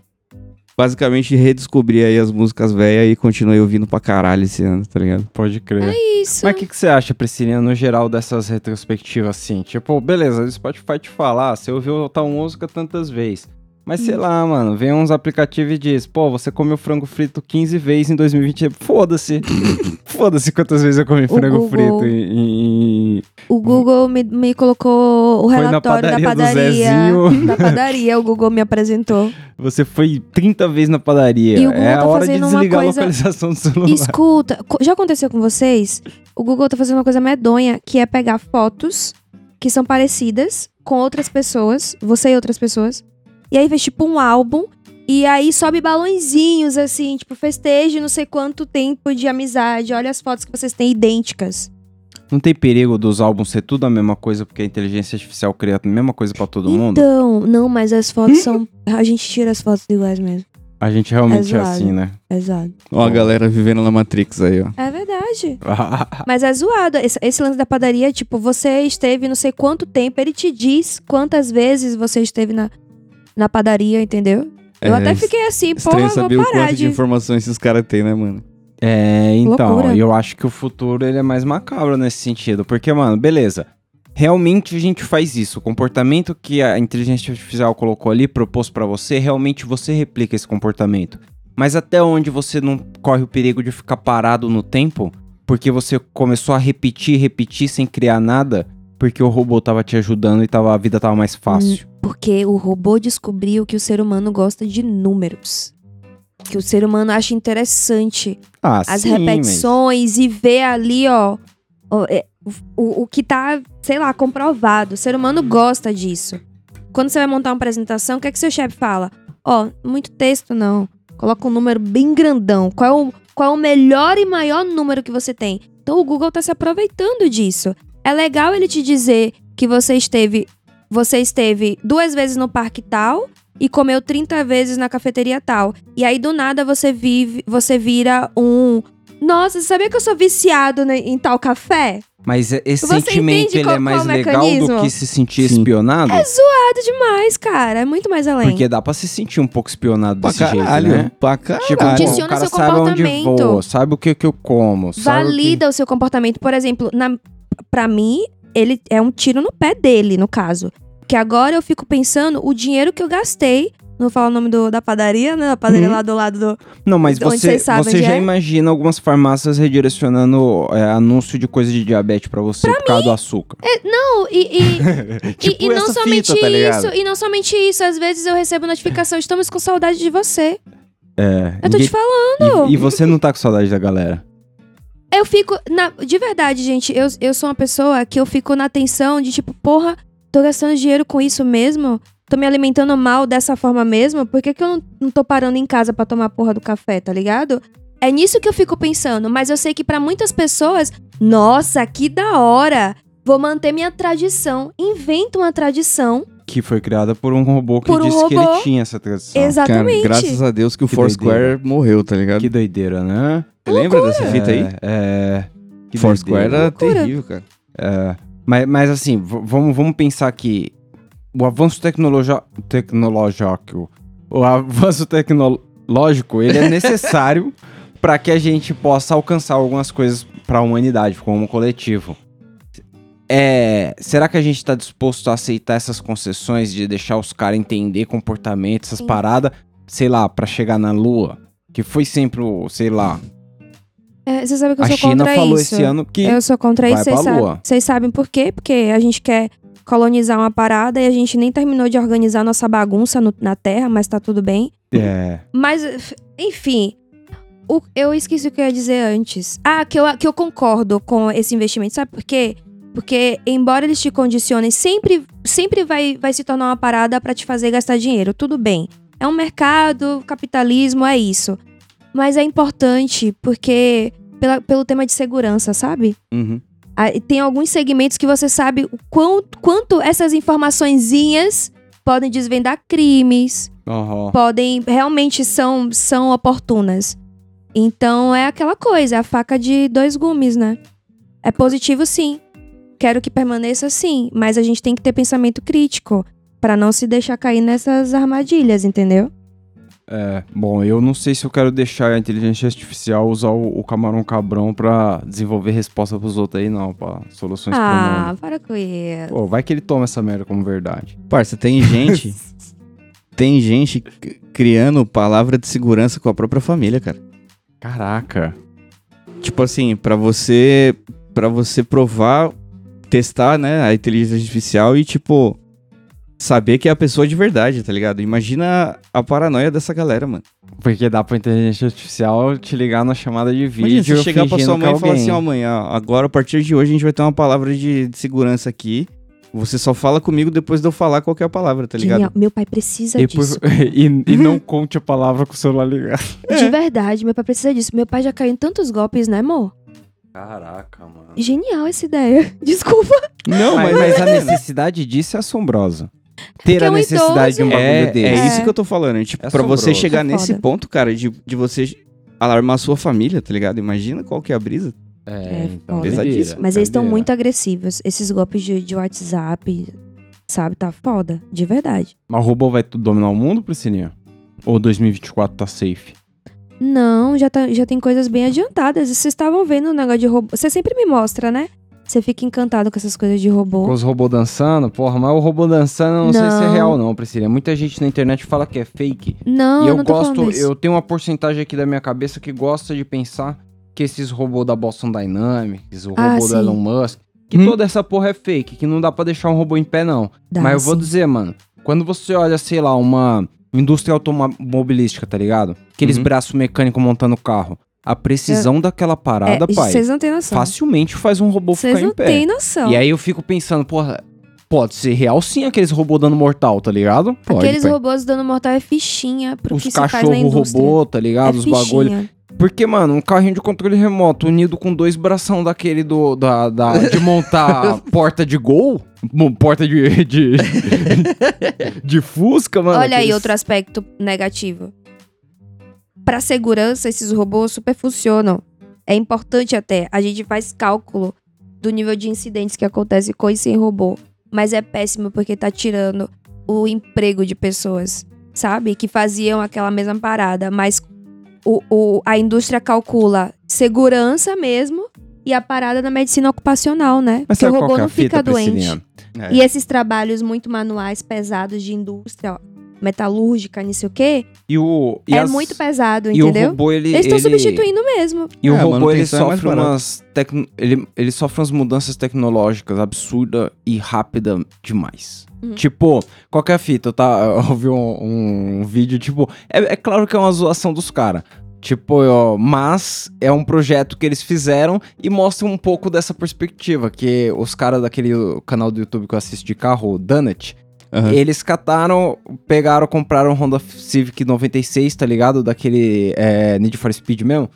basicamente redescobri aí as músicas velhas e continuei ouvindo pra caralho esse ano, tá ligado? Pode crer. Isso. Mas o que, que você acha, Priscilinha, no geral dessas retrospectivas assim? Tipo, beleza, o Spotify te falar, você ouviu tal música tantas vezes. Mas sei lá, mano, vem uns aplicativos e diz, pô, você comeu frango frito 15 vezes em 2020. Foda-se. Foda-se quantas vezes eu comi O frango Google. frito em, O Google me, me colocou o relatório da padaria do padaria. Da padaria, o Google me apresentou. Você foi 30 vezes na padaria. E o Google é a tá hora de desligar coisa- a localização do celular. Escuta, já aconteceu com vocês? O Google tá fazendo uma coisa medonha, que é pegar fotos que são parecidas com outras pessoas, você e outras pessoas, e aí fez tipo um álbum, e aí sobe balãozinhos, assim, tipo, festeje não sei quanto tempo de amizade, olha as fotos que vocês têm idênticas. Não tem perigo dos álbuns ser tudo a mesma coisa, porque a inteligência artificial cria a mesma coisa pra todo mundo? Então, não, mas as fotos são. A gente tira as fotos iguais mesmo. A gente realmente é, É assim, né? Exato. Ó a galera vivendo na Matrix aí, ó. É verdade. Mas é zoado. Esse, esse lance da padaria, tipo, você esteve não sei quanto tempo, ele te diz quantas vezes você esteve na, na padaria, entendeu? Eu É, até fiquei assim, porra, saber vou o parar quanto de de. informações esses caras têm, né, mano? É, então, Loucura. eu acho que o futuro ele é mais macabro nesse sentido, porque, mano, beleza. Realmente a gente faz isso. O comportamento que a inteligência artificial colocou ali, propôs pra você, realmente você replica esse comportamento. Mas até onde você não corre o perigo de ficar parado no tempo, porque você começou a repetir, repetir sem criar nada, porque o robô tava te ajudando e tava, a vida tava mais fácil. Porque o robô descobriu que o ser humano gosta de números. Que o ser humano acha interessante Ah, as sim, mas- repetições e ver ali, ó, ó, é, o, o que tá, sei lá, comprovado. O ser humano gosta disso. Quando você vai montar uma apresentação, o que é que seu chefe fala? Ó, muito texto não. Coloca um número bem grandão. Qual é o, qual é o melhor e maior número que você tem? Então o Google tá se aproveitando disso. É legal ele te dizer que você esteve, você esteve duas vezes no parque tal e comeu 30 vezes na cafeteria tal. E aí do nada você vive, você vira um nossa, você sabia que eu sou viciado em tal café? Mas é- esse Você sentimento ele qual- é mais legal mecanismo? do que se sentir Sim. espionado? É zoado demais, cara. É muito mais além. Porque dá pra se sentir um pouco espionado Pra desse caralho, jeito, né? pra caralho. Tipo, Condiciona pô, o cara seu sabe onde comportamento. voa, sabe o que, que eu como. sabe o que- Valida o seu comportamento. Por exemplo, na, pra mim, ele é um tiro no pé dele, no caso. Que agora eu fico pensando o dinheiro que eu gastei. Não vou falar o nome do- da padaria, né? Da padaria Uhum. lá do lado do. Não, mas você, você já é? imagina algumas farmácias redirecionando é, anúncio de coisa de diabetes pra você por causa do açúcar. Não, e. e- tipo e, e não somente fita, tá isso, e não somente isso, às vezes eu recebo notificação, estamos com saudade de você. É, Eu tô te falando. e, e você não tá com saudade da galera? Eu fico. na- de verdade, gente, eu, eu sou uma pessoa que eu fico na tensão de tipo, porra, tô gastando dinheiro com isso mesmo? Tô me alimentando mal dessa forma mesmo? Por que, que eu não, não tô parando em casa pra tomar porra do café, tá ligado? É nisso que eu fico pensando, mas eu sei que pra muitas pessoas, nossa, que da hora! Vou manter minha tradição. Inventa uma tradição. Que foi criada por um robô que Por um disse que ele robô. tinha essa tradição. Exatamente. Cara, graças a Deus que o Foursquare morreu, tá ligado? Que doideira, né? Você lembra dessa fita aí? É, é. Que Foursquare era Loucura. terrível, cara. É, mas, mas assim, vamos, vamos pensar que o avanço tecnológico, o avanço tecnológico, ele é necessário para que a gente possa alcançar algumas coisas para a humanidade, como coletivo. É, será que a gente tá disposto a aceitar essas concessões de deixar os caras entender comportamento, essas Sim. paradas, sei lá, para chegar na lua? Que foi sempre, o, sei lá, É, você sabe que eu a sou China contra falou isso. esse ano que Eu sou contra isso, vocês sabem. Vocês sabem por quê? Porque a gente quer colonizar uma parada e a gente nem terminou de organizar nossa bagunça no- na Terra, mas tá tudo bem. é, Mas, enfim, o- eu esqueci o que eu ia dizer antes. Ah, que eu, que eu concordo com esse investimento. Sabe por quê? Porque, embora eles te condicionem, sempre, sempre vai, vai se tornar uma parada pra te fazer gastar dinheiro. Tudo bem. É um mercado, capitalismo, é isso. Mas é importante porque, pela- pelo tema de segurança, sabe? Uhum. Tem alguns segmentos que você sabe o quanto, quanto essas informaçõezinhas podem desvendar crimes, aham. podem realmente são são oportunas. Então é aquela coisa, é a faca de dois gumes, né? É positivo sim. Quero que permaneça sim, mas a gente tem que ter pensamento crítico pra não se deixar cair nessas armadilhas, entendeu? É, bom, eu não sei se eu quero deixar a inteligência artificial usar o, o camarão cabrão pra desenvolver resposta pros outros aí, não, pra soluções Ah, mundo. para com isso. Pô, vai que ele toma essa merda como verdade. Parça, tem gente. tem gente criando palavra de segurança com a própria família, cara. Caraca. Tipo assim, pra você. para você provar, testar, né, a inteligência artificial e, tipo, saber que é a pessoa de verdade, tá ligado? Imagina a paranoia dessa galera, mano. Porque dá pra inteligência artificial te ligar na chamada de vídeo. Imagina você chegar pra sua é mãe e falar alguém. assim, ó, mãe, ó, agora a partir de hoje a gente vai ter uma palavra de, de segurança aqui. Você só fala comigo depois de eu falar qual que é a palavra, tá ligado? Genial. Meu pai precisa E, por- disso. e- e não conte a palavra com o celular ligado. De verdade, meu pai precisa disso. Meu pai já caiu em tantos golpes, né, amor? Caraca, mano. Genial essa ideia. Desculpa. Não, Mas, mas a necessidade disso é assombrosa. Ter a é um necessidade de um idoso. bagulho É, desse. é isso É. que eu tô falando. Tipo, É pra você chegar É nesse ponto, cara, de, de você alarmar a sua família, tá ligado? Imagina qual que é a brisa. É então, foda. doideira, Pesadíssimo. Mas eles estão muito agressivos. Esses golpes de, de WhatsApp, sabe? Tá foda. De verdade. Mas o robô vai tudo dominar o mundo, Priscilinha? Ou 2024 tá safe? Não, já, tá, já tem coisas bem adiantadas. Vocês estavam vendo o negócio de robô. Você sempre me mostra, né? Você fica encantado com essas coisas de robô. Com os robôs dançando? Porra, mas o robô dançando eu não, sei se é Não. real não, Priscilinha. Muita gente na internet fala que é fake. Não, e eu eu não tô gosto, eu tenho uma porcentagem aqui da minha cabeça que gosta de pensar que esses robôs da Boston Dynamics, o Ah, robô do sim. Elon Musk, que Hum. toda essa porra é fake, que não dá pra deixar um robô em pé não. Dá, Mas eu vou sim. dizer, mano, quando você olha, sei lá, uma indústria automobilística, tá ligado? Aqueles Uhum. braços mecânicos montando carro. A precisão daquela parada, É, pai, Vocês não têm noção. facilmente faz um robô Vocês ficar não em pé. têm noção. E aí eu fico pensando, porra, pode ser real sim aqueles robôs dando mortal, tá ligado? Pode, Aqueles pai. robôs dando mortal é fichinha pro Os que cachorro robô, tá ligado? é Os bagulho. fichinha. Porque, mano, um carrinho de controle remoto unido com dois bração daquele do, da, da- de montar porta de gol, porta de, de, de Fusca, mano. Olha aí aqueles- outro aspecto negativo. Pra segurança, esses robôs super funcionam. É importante até. A gente faz cálculo do nível de incidentes que acontece com e sem robô. Mas é péssimo porque tá tirando o emprego de pessoas, sabe? Que faziam aquela mesma parada. Mas o, o- a indústria calcula segurança mesmo e a parada da medicina ocupacional, né? Mas Porque o robô é não fica doente. É. E esses trabalhos muito manuais, pesados de indústria, ó, metalúrgica, não sei o quê, E o, e é as- muito pesado, E o entendeu? robô, ele... Eles estão ele- substituindo mesmo. E o É, robô, ele é mais sofre barato. umas... tecno- Ele, ele sofre umas mudanças tecnológicas absurdas e rápida demais. Uhum. Tipo, qualquer fita, tá? Eu ouvi um, um vídeo, tipo... É, é claro que é uma zoação dos caras. Tipo, ó, mas é um projeto que eles fizeram e mostra um pouco dessa perspectiva. Que os caras daquele canal do YouTube que eu assisto de carro, o Dunnett, Aham. eles cataram, pegaram, compraram um Honda Civic 96, tá ligado? Daquele é, Need for Speed mesmo.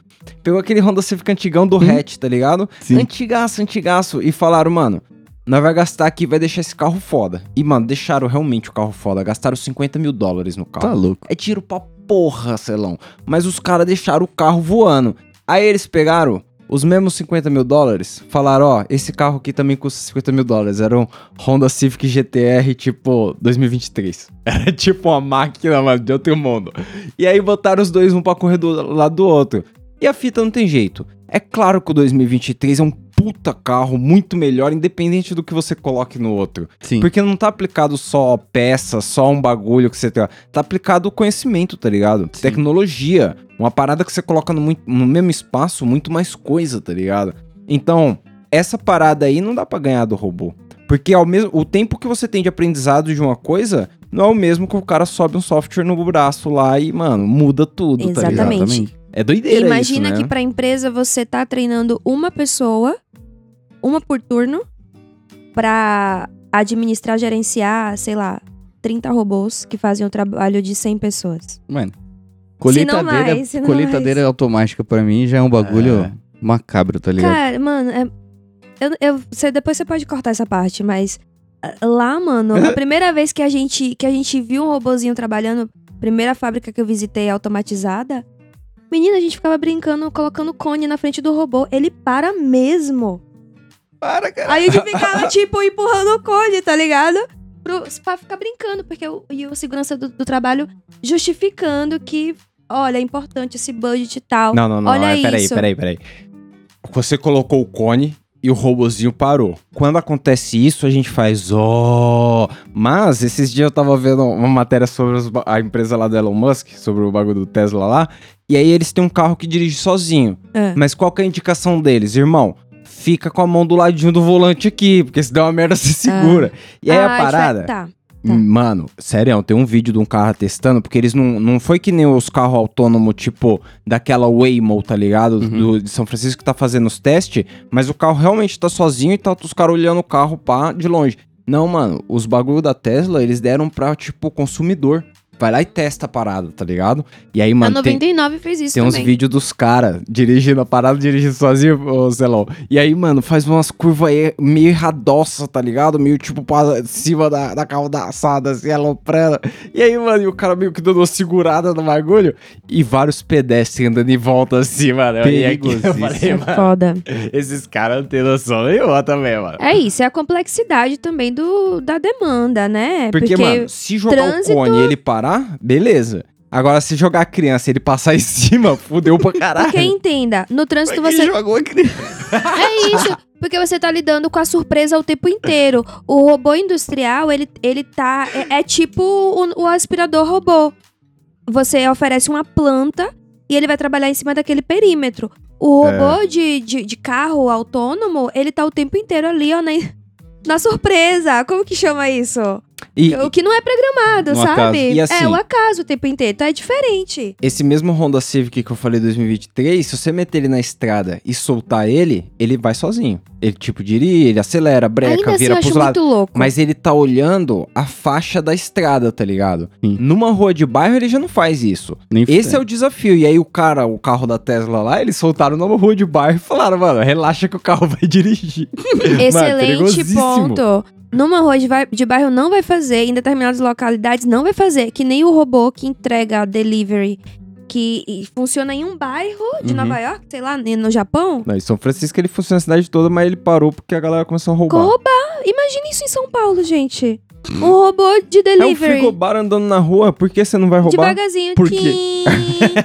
Pegou aquele Honda Civic antigão do Hum. hatch, tá ligado? Sim. Antigaço, antigaço. E falaram, mano, nós vai gastar aqui, vai deixar esse carro foda. E, mano, deixaram realmente o carro foda. Gastaram 50 mil dólares no carro. Tá louco. É tiro pra porra, Celão. Mas os caras deixaram o carro voando. Aí eles pegaram os mesmos 50 mil dólares, falaram, ó, esse carro aqui também custa 50 mil dólares. Era um Honda Civic GTR, tipo, 2023. Era tipo uma máquina, mano, de outro mundo. E aí botaram os dois um pra correr do lado do outro. E a fita não tem jeito. É claro que o 2023 é um puta carro muito melhor, independente do que você coloque no outro. Sim. Porque não tá aplicado só peça, só um bagulho que você tem. Tá aplicado o conhecimento, tá ligado? Sim. Tecnologia. Uma parada que você coloca no, muito- no mesmo espaço, muito mais coisa, tá ligado? Então, essa parada aí não dá pra ganhar do robô. Porque ao mesmo, o tempo que você tem de aprendizado de uma coisa não é o mesmo que o cara sobe um software no braço lá e, mano, muda tudo, tá ligado? Exatamente. É doideira Imagina isso, né? que pra empresa você tá treinando uma pessoa, uma por turno, pra administrar, gerenciar, sei lá, 30 robôs que fazem o trabalho de 100 pessoas. Mano. Colheitadeira, não mais, colheitadeira automática pra mim já é um bagulho É. macabro, tá ligado? Cara, mano, é- eu, eu- você, depois você pode cortar essa parte, mas ah, lá, mano, a primeira vez que a gente que a gente viu um robozinho trabalhando, primeira fábrica que eu visitei automatizada, menina, a gente ficava brincando, colocando cone na frente do robô, ele para mesmo. Para, cara. Aí a gente ficava, tipo, empurrando o cone, tá ligado? Pro, pra ficar brincando, porque o, e o segurança do, do trabalho justificando que, olha, é importante esse budget e tal. Não, não, não. Olha é, peraí, isso. peraí, peraí. Você colocou o cone e o robozinho parou. Quando acontece isso, a gente faz ó. Mas esses dias eu tava vendo uma matéria sobre os a empresa lá do Elon Musk, sobre o bagulho do Tesla lá. E aí eles têm um carro que dirige sozinho. É. Mas qual que é a indicação deles, irmão? Fica com a mão do ladinho do volante aqui, porque se der uma merda, você segura. E aí Ah, a parada. Tá. Tá. Mano, sério, tem um vídeo de um carro testando, porque eles não, não foi que nem os carros autônomos, tipo, daquela Waymo, tá ligado? Uhum. Do, de São Francisco que tá fazendo os testes, mas o carro realmente tá sozinho e tá os caras olhando o carro pá, de longe. Não, mano, os bagulho da Tesla, eles deram pra, tipo, consumidor. Vai lá e testa a parada, tá ligado? E aí, A mano, tem, 99 fez isso tem uns também. vídeos dos caras dirigindo a parada, dirigindo sozinho, ô Celão. E aí, mano, faz umas curvas aí meio erradossa, tá ligado? Meio tipo pra cima da, da caldaçada, assim, aloprando. E aí, mano, e o cara meio que dando uma segurada no bagulho. E vários pedestres andando em volta assim, mano. E aqui falei, É mano, foda. esses caras não têm noção nenhuma também, mano. É isso, é a complexidade também do, da demanda, né? Porque, mano, se jogar trânsito- o cone e ele parar, beleza. Agora, se jogar a criança e ele passar em cima, fudeu pra caralho. Porque entenda, no trânsito Quem você jogou a criança? É isso, porque você tá lidando com a surpresa o tempo inteiro. O robô industrial, ele, ele tá. É, é tipo o, o aspirador robô. Você oferece uma planta e ele vai trabalhar em cima daquele perímetro. O robô de, de, de carro autônomo, ele tá o tempo inteiro ali, ó, na, na surpresa. Como que chama isso? E, O que não é programado, No sabe? acaso. E assim- é o acaso o tempo inteiro. Então é diferente. Esse mesmo Honda Civic que eu falei 2023, se você meter ele na estrada e soltar ele, ele vai sozinho. Ele tipo dirige, ele acelera, breca, Ainda assim, vira acho pros lados. muito louco. Mas ele tá olhando a faixa da estrada, tá ligado? Sim. Numa rua de bairro ele já não faz isso. Nem Esse é o desafio. E aí o cara, o carro da Tesla lá, eles soltaram numa rua de bairro e falaram, mano, relaxa que o carro vai dirigir. Excelente perigosíssimo. ponto. Numa rua de, de bairro não vai fazer, em determinadas localidades não vai fazer. Que nem o robô que entrega a delivery, que funciona em um bairro de Uhum. Nova York, sei lá, no Japão. Não, em São Francisco ele funciona a cidade toda, mas ele parou porque a galera começou a roubar. Roubar. Imagina isso em São Paulo, gente. Um robô de É um delivery. frigobar andando na rua, por que você não vai roubar? Devagarzinho. Por quê?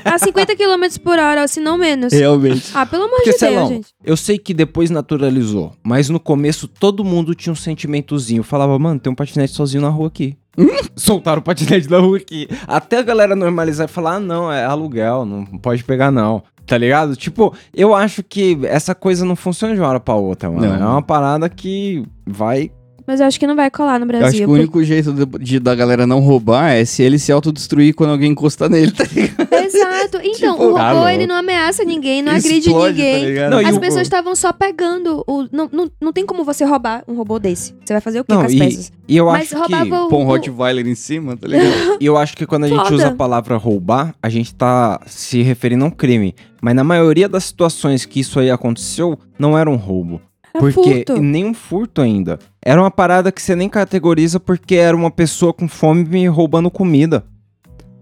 a 50 km por hora, se não menos. Realmente. Ah, pelo amor Porque, de Deus, Celão, gente. eu sei que depois naturalizou, mas no começo todo mundo tinha um sentimentozinho. Falava, mano, tem um patinete sozinho na rua aqui. Soltaram o patinete na rua aqui. Até a galera normalizar e falar, ah, não, é aluguel, não pode pegar não. Tá ligado? Tipo, eu acho que essa coisa não funciona de uma hora pra outra, mano. Não. É uma parada que vai Mas eu acho que não vai colar no Eu Brasil. acho que o porque- único jeito de, de- da galera não roubar é se ele se autodestruir quando alguém encosta nele, tá ligado? Exato. Então, Tipo, o robô, tá louco. ele não ameaça ninguém, não agride Explode, ninguém. Tá? Não, As pessoas estavam só pegando o. Não, não, não tem como você roubar um robô desse. Você vai fazer o quê Não, com as e- peças? E eu Mas acho que. o. Põe um Rottweiler em cima, tá ligado? E eu acho que quando a gente Foda. usa a palavra roubar, a gente tá se referindo a um crime. Mas na maioria das situações que isso aí aconteceu, não era um roubo. Era porque furto. nem um furto ainda. Era uma parada que você nem categoriza porque era uma pessoa com fome me roubando comida.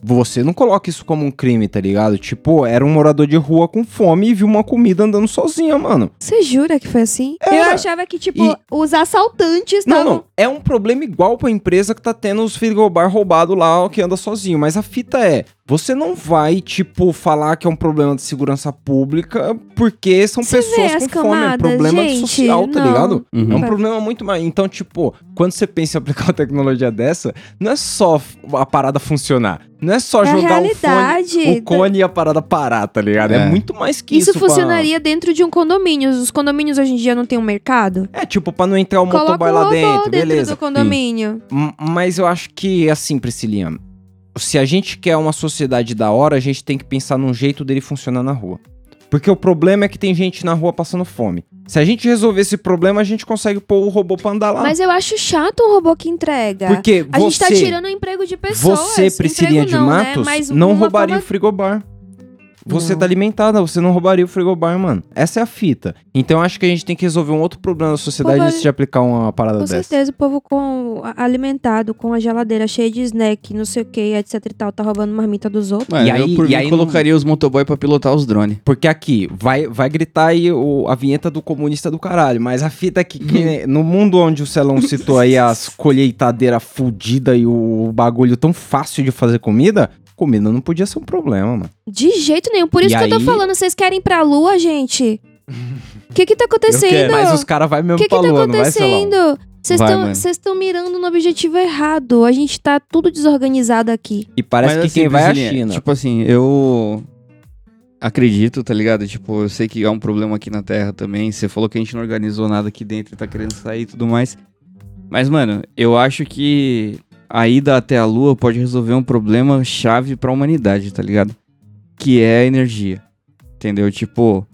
Você não coloca isso como um crime, tá ligado? Tipo, era um morador de rua com fome e viu uma comida andando sozinha, mano. Você jura que foi assim? Eu Era. achava que, tipo, E- os assaltantes Não, não. É um problema igual pra empresa que tá tendo os frigobar roubado lá que anda sozinho. Mas a fita é, você não vai, tipo, falar que é um problema de segurança pública porque são Você pessoas as com fome. É um camadas, problema gente, social, tá não. ligado? É um Uhum. problema muito mais. Então, tipo, quando você pensa em aplicar uma tecnologia dessa, não é só a parada funcionar. Não é só É jogar o fone, o cone e a parada parar, tá ligado? É, É. muito mais que isso. Isso pra- funcionaria dentro de um condomínio. Os condomínios hoje em dia não tem um mercado? É, tipo, pra não entrar o Coloca motoboy um lá dentro, dentro beleza. do condomínio. Mas eu acho que, assim, Priscilinha, se a gente quer uma sociedade da hora, a gente tem que pensar num jeito dele funcionar na rua. Porque o problema é que tem gente na rua passando fome. Se a gente resolver esse problema, a gente consegue pôr o robô pra andar lá. Mas eu acho chato um robô que entrega. Porque A gente tá você, tirando o emprego de pessoas. você, Priscilinha Emprego de não, né? Matos, Mas não roubaria forma- o frigobar. Você Não. tá alimentada, você não roubaria o frigobar, mano. Essa é a fita. Então eu acho que a gente tem que resolver um outro problema da sociedade antes de aplicar uma parada Com dessa. certeza, o povo com, alimentado, com a geladeira cheia de snack, não sei o que, etc e tal, tá roubando marmita dos outros. Mano, E aí- eu por e mim aí não- colocaria os motoboy pra pilotar os drones. Porque aqui, vai, vai gritar aí o- a vinheta do comunista do caralho, mas a fita é que, que no mundo onde o Celão citou aí as colheitadeiras fudidas e o bagulho tão fácil de fazer comida, comida não podia ser um problema, mano. De jeito nenhum. Por E isso que eu tô aí- falando, vocês querem ir pra lua, gente? O que que tá acontecendo? Mas os caras vai O mesmo que que pra tá lua, Celão? acontecendo? Vocês estão mirando no objetivo errado. A gente tá tudo desorganizado aqui. E parece Mas, que assim, quem vai é a China. Tipo assim, eu acredito, tá ligado? Tipo, eu sei que há um problema aqui na Terra também. Você falou que a gente não organizou nada aqui dentro e tá querendo sair e tudo mais. Mas, mano, eu acho que a ida até a Lua pode resolver um problema chave pra humanidade, tá ligado? Que é a energia. Entendeu? Tipo,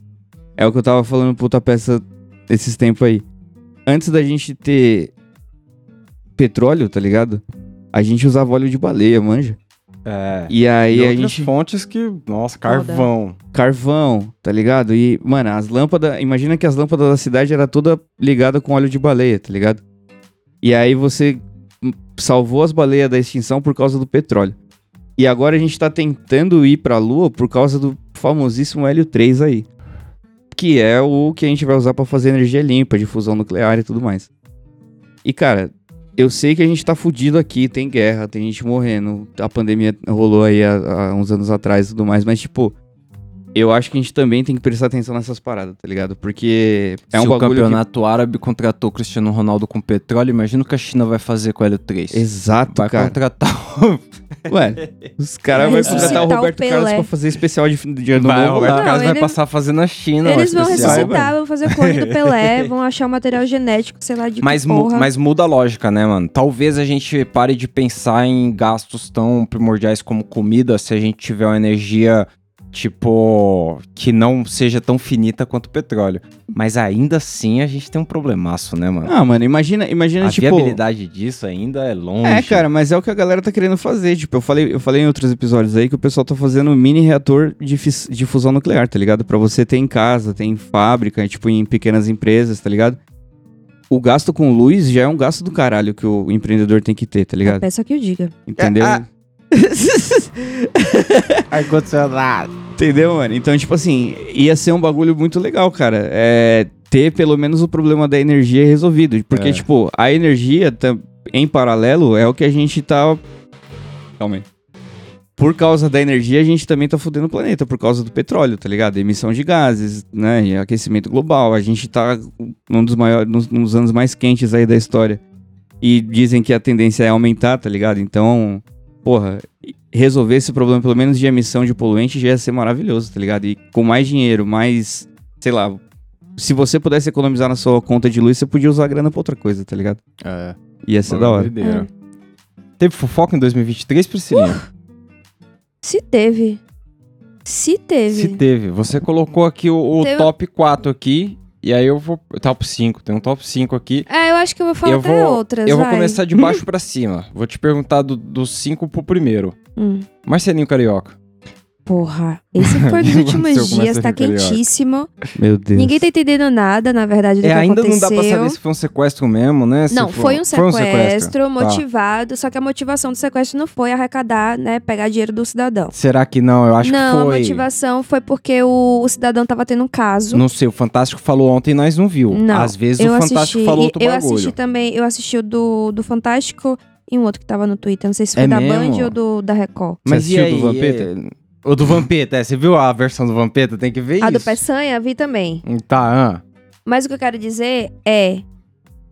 é o que eu tava falando puta peça esses tempos aí. Antes da gente ter petróleo, tá ligado? A gente usava óleo de baleia, manja. É. E aí E a gente. fontes que, nossa, carvão. Carvão, tá ligado? E, mano, as lâmpadas. Imagina que as lâmpadas da cidade era toda ligada com óleo de baleia, tá ligado? E aí você salvou as baleias da extinção por causa do petróleo. E agora a gente tá tentando ir pra lua por causa do famosíssimo Hélio 3 aí. Que é o que a gente vai usar pra fazer energia limpa, de fusão nuclear e tudo mais. E, cara, eu sei que a gente tá fudido aqui, tem guerra, tem gente morrendo. A pandemia rolou aí há, há uns anos atrás e tudo mais, mas, tipo, eu acho que a gente também tem que prestar atenção nessas paradas, tá ligado? Porque é Se um o bagulho que... campeonato árabe contratou o Cristiano Ronaldo com petróleo, imagina o que a China vai fazer com o Hélio 3. Exato, Vai cara. contratar o... Ué, os caras Vai vão contratar o ressuscitar o Roberto Carlos pra fazer especial de, de ano Vai, o novo. Roberto. Não, Carlos vai ele- passar a fazer na China, Eles vão especial. ressuscitar, vão fazer clone do Pelé, vão achar o material genético, sei lá, de Mas, que mu- mas muda a lógica, né, mano? Talvez a gente pare de pensar em gastos tão primordiais como comida se a gente tiver uma energia, tipo, que não seja tão finita quanto o petróleo. Mas ainda assim a gente tem um problemaço, né, mano? Ah, mano, imagina, imagina a tipo... viabilidade disso ainda é longe. É, cara, mas é o que a galera tá querendo fazer. Tipo, eu falei, eu falei em outros episódios aí que o pessoal tá fazendo um mini reator de, fis- de fusão nuclear, tá ligado? Pra você ter em casa, ter em fábrica, tipo, em pequenas empresas, tá ligado? O gasto com luz já é um gasto do caralho que o empreendedor tem que ter, tá ligado? Peça que eu diga. Entendeu? Ah. Ar-condicionado. Entendeu, mano? Então, tipo assim, ia ser um bagulho muito legal, cara. É ter pelo menos o problema da energia resolvido. Porque, É. tipo, a energia, tam- em paralelo, é o que a gente tá. Calma aí. Por causa da energia, a gente também tá fudendo o planeta, por causa do petróleo, tá ligado? Emissão de gases, né? E aquecimento global. A gente tá num dos maiores, nos, nos anos mais quentes aí da história. E dizem que a tendência é aumentar, tá ligado? Então, porra, resolver esse problema, pelo menos de emissão de poluente, já ia ser maravilhoso, tá ligado? E com mais dinheiro, mais, sei lá, se você pudesse economizar na sua conta de luz, você podia usar a grana pra outra coisa, tá ligado? É, Ia ser da hora. doideira. Teve fofoca em 2023, Priscilinha? Se teve. Se teve. Se teve. Você colocou aqui o, o Teve- top 4 aqui, e aí eu vou... Top 5, tem um top 5 aqui. É, eu acho que eu vou falar eu até vou, outras, eu vou vai. começar de baixo pra cima. Vou te perguntar do- dos 5 pro primeiro. Hum. Marcelinho Carioca. Porra, esse foi dos últimos dias, tá quentíssimo. Meu Deus. Ninguém tá entendendo nada, na verdade, do É, que ainda aconteceu. não dá pra saber se foi um sequestro mesmo, né? Se Não, foi um sequestro, Tá. motivado, só que a motivação do sequestro não foi arrecadar, né, pegar dinheiro do cidadão. Será que não? Eu acho não, que foi. a motivação foi porque o, o cidadão tava tendo um caso. Não sei, o Fantástico falou ontem e nós não viu. Não, Às vezes eu o Fantástico assisti, falou e outro eu bagulho. assisti também, eu assisti o do, do Fantástico e um outro que tava no Twitter, não sei se foi É da mesmo? Band ou do, da Record. Mas Você e assistiu aí? do Vampeta? é- O do Vampeta, é. Você viu a versão do Vampeta? Tem que ver A do isso. Peçanha, vi também. Tá, ah. Mas o que eu quero dizer é.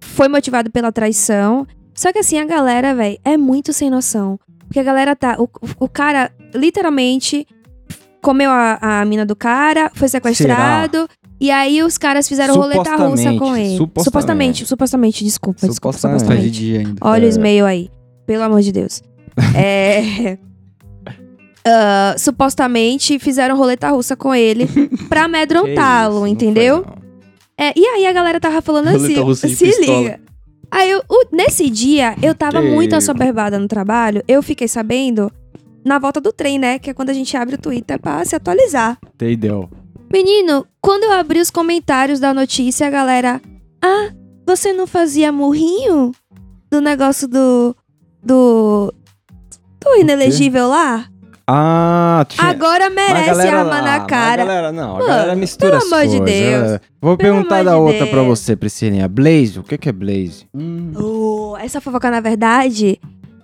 Foi motivado pela traição. Só que assim, a galera, velho, é muito sem noção. Porque a galera tá. O, o- cara, literalmente, comeu a, a mina do cara, foi sequestrado. E aí os caras fizeram roleta russa com ele. Supostamente. Supostamente, supostamente, desculpa, desculpa, Supostamente. Tá de supostamente. Olha o e-mail aí. Pelo amor de Deus. é. Ah, supostamente fizeram roleta russa com ele pra amedrontá-lo, entendeu? É, e aí a galera tava falando Roleta assim, russa de se pistola. liga. Aí eu, o- nesse dia, eu tava Que muito isso. assoberbada no trabalho. Eu fiquei sabendo na volta do trem, né? Que é quando a gente abre o Twitter pra se atualizar. Entendeu? Menino, quando eu abri os comentários da notícia, a galera. Ah, você não fazia murrinho? Do negócio do. Do. Do inelegível lá? Ah, tinha... Agora merece galera arma na cara. A galera, não, a galera mistura pelo as amor de coisas, Deus. é. Vou Pelo perguntar da de outra pra Deus. você, Priscilinha. Blaze, o que que é Blaze? Oh, essa fofoca, na verdade,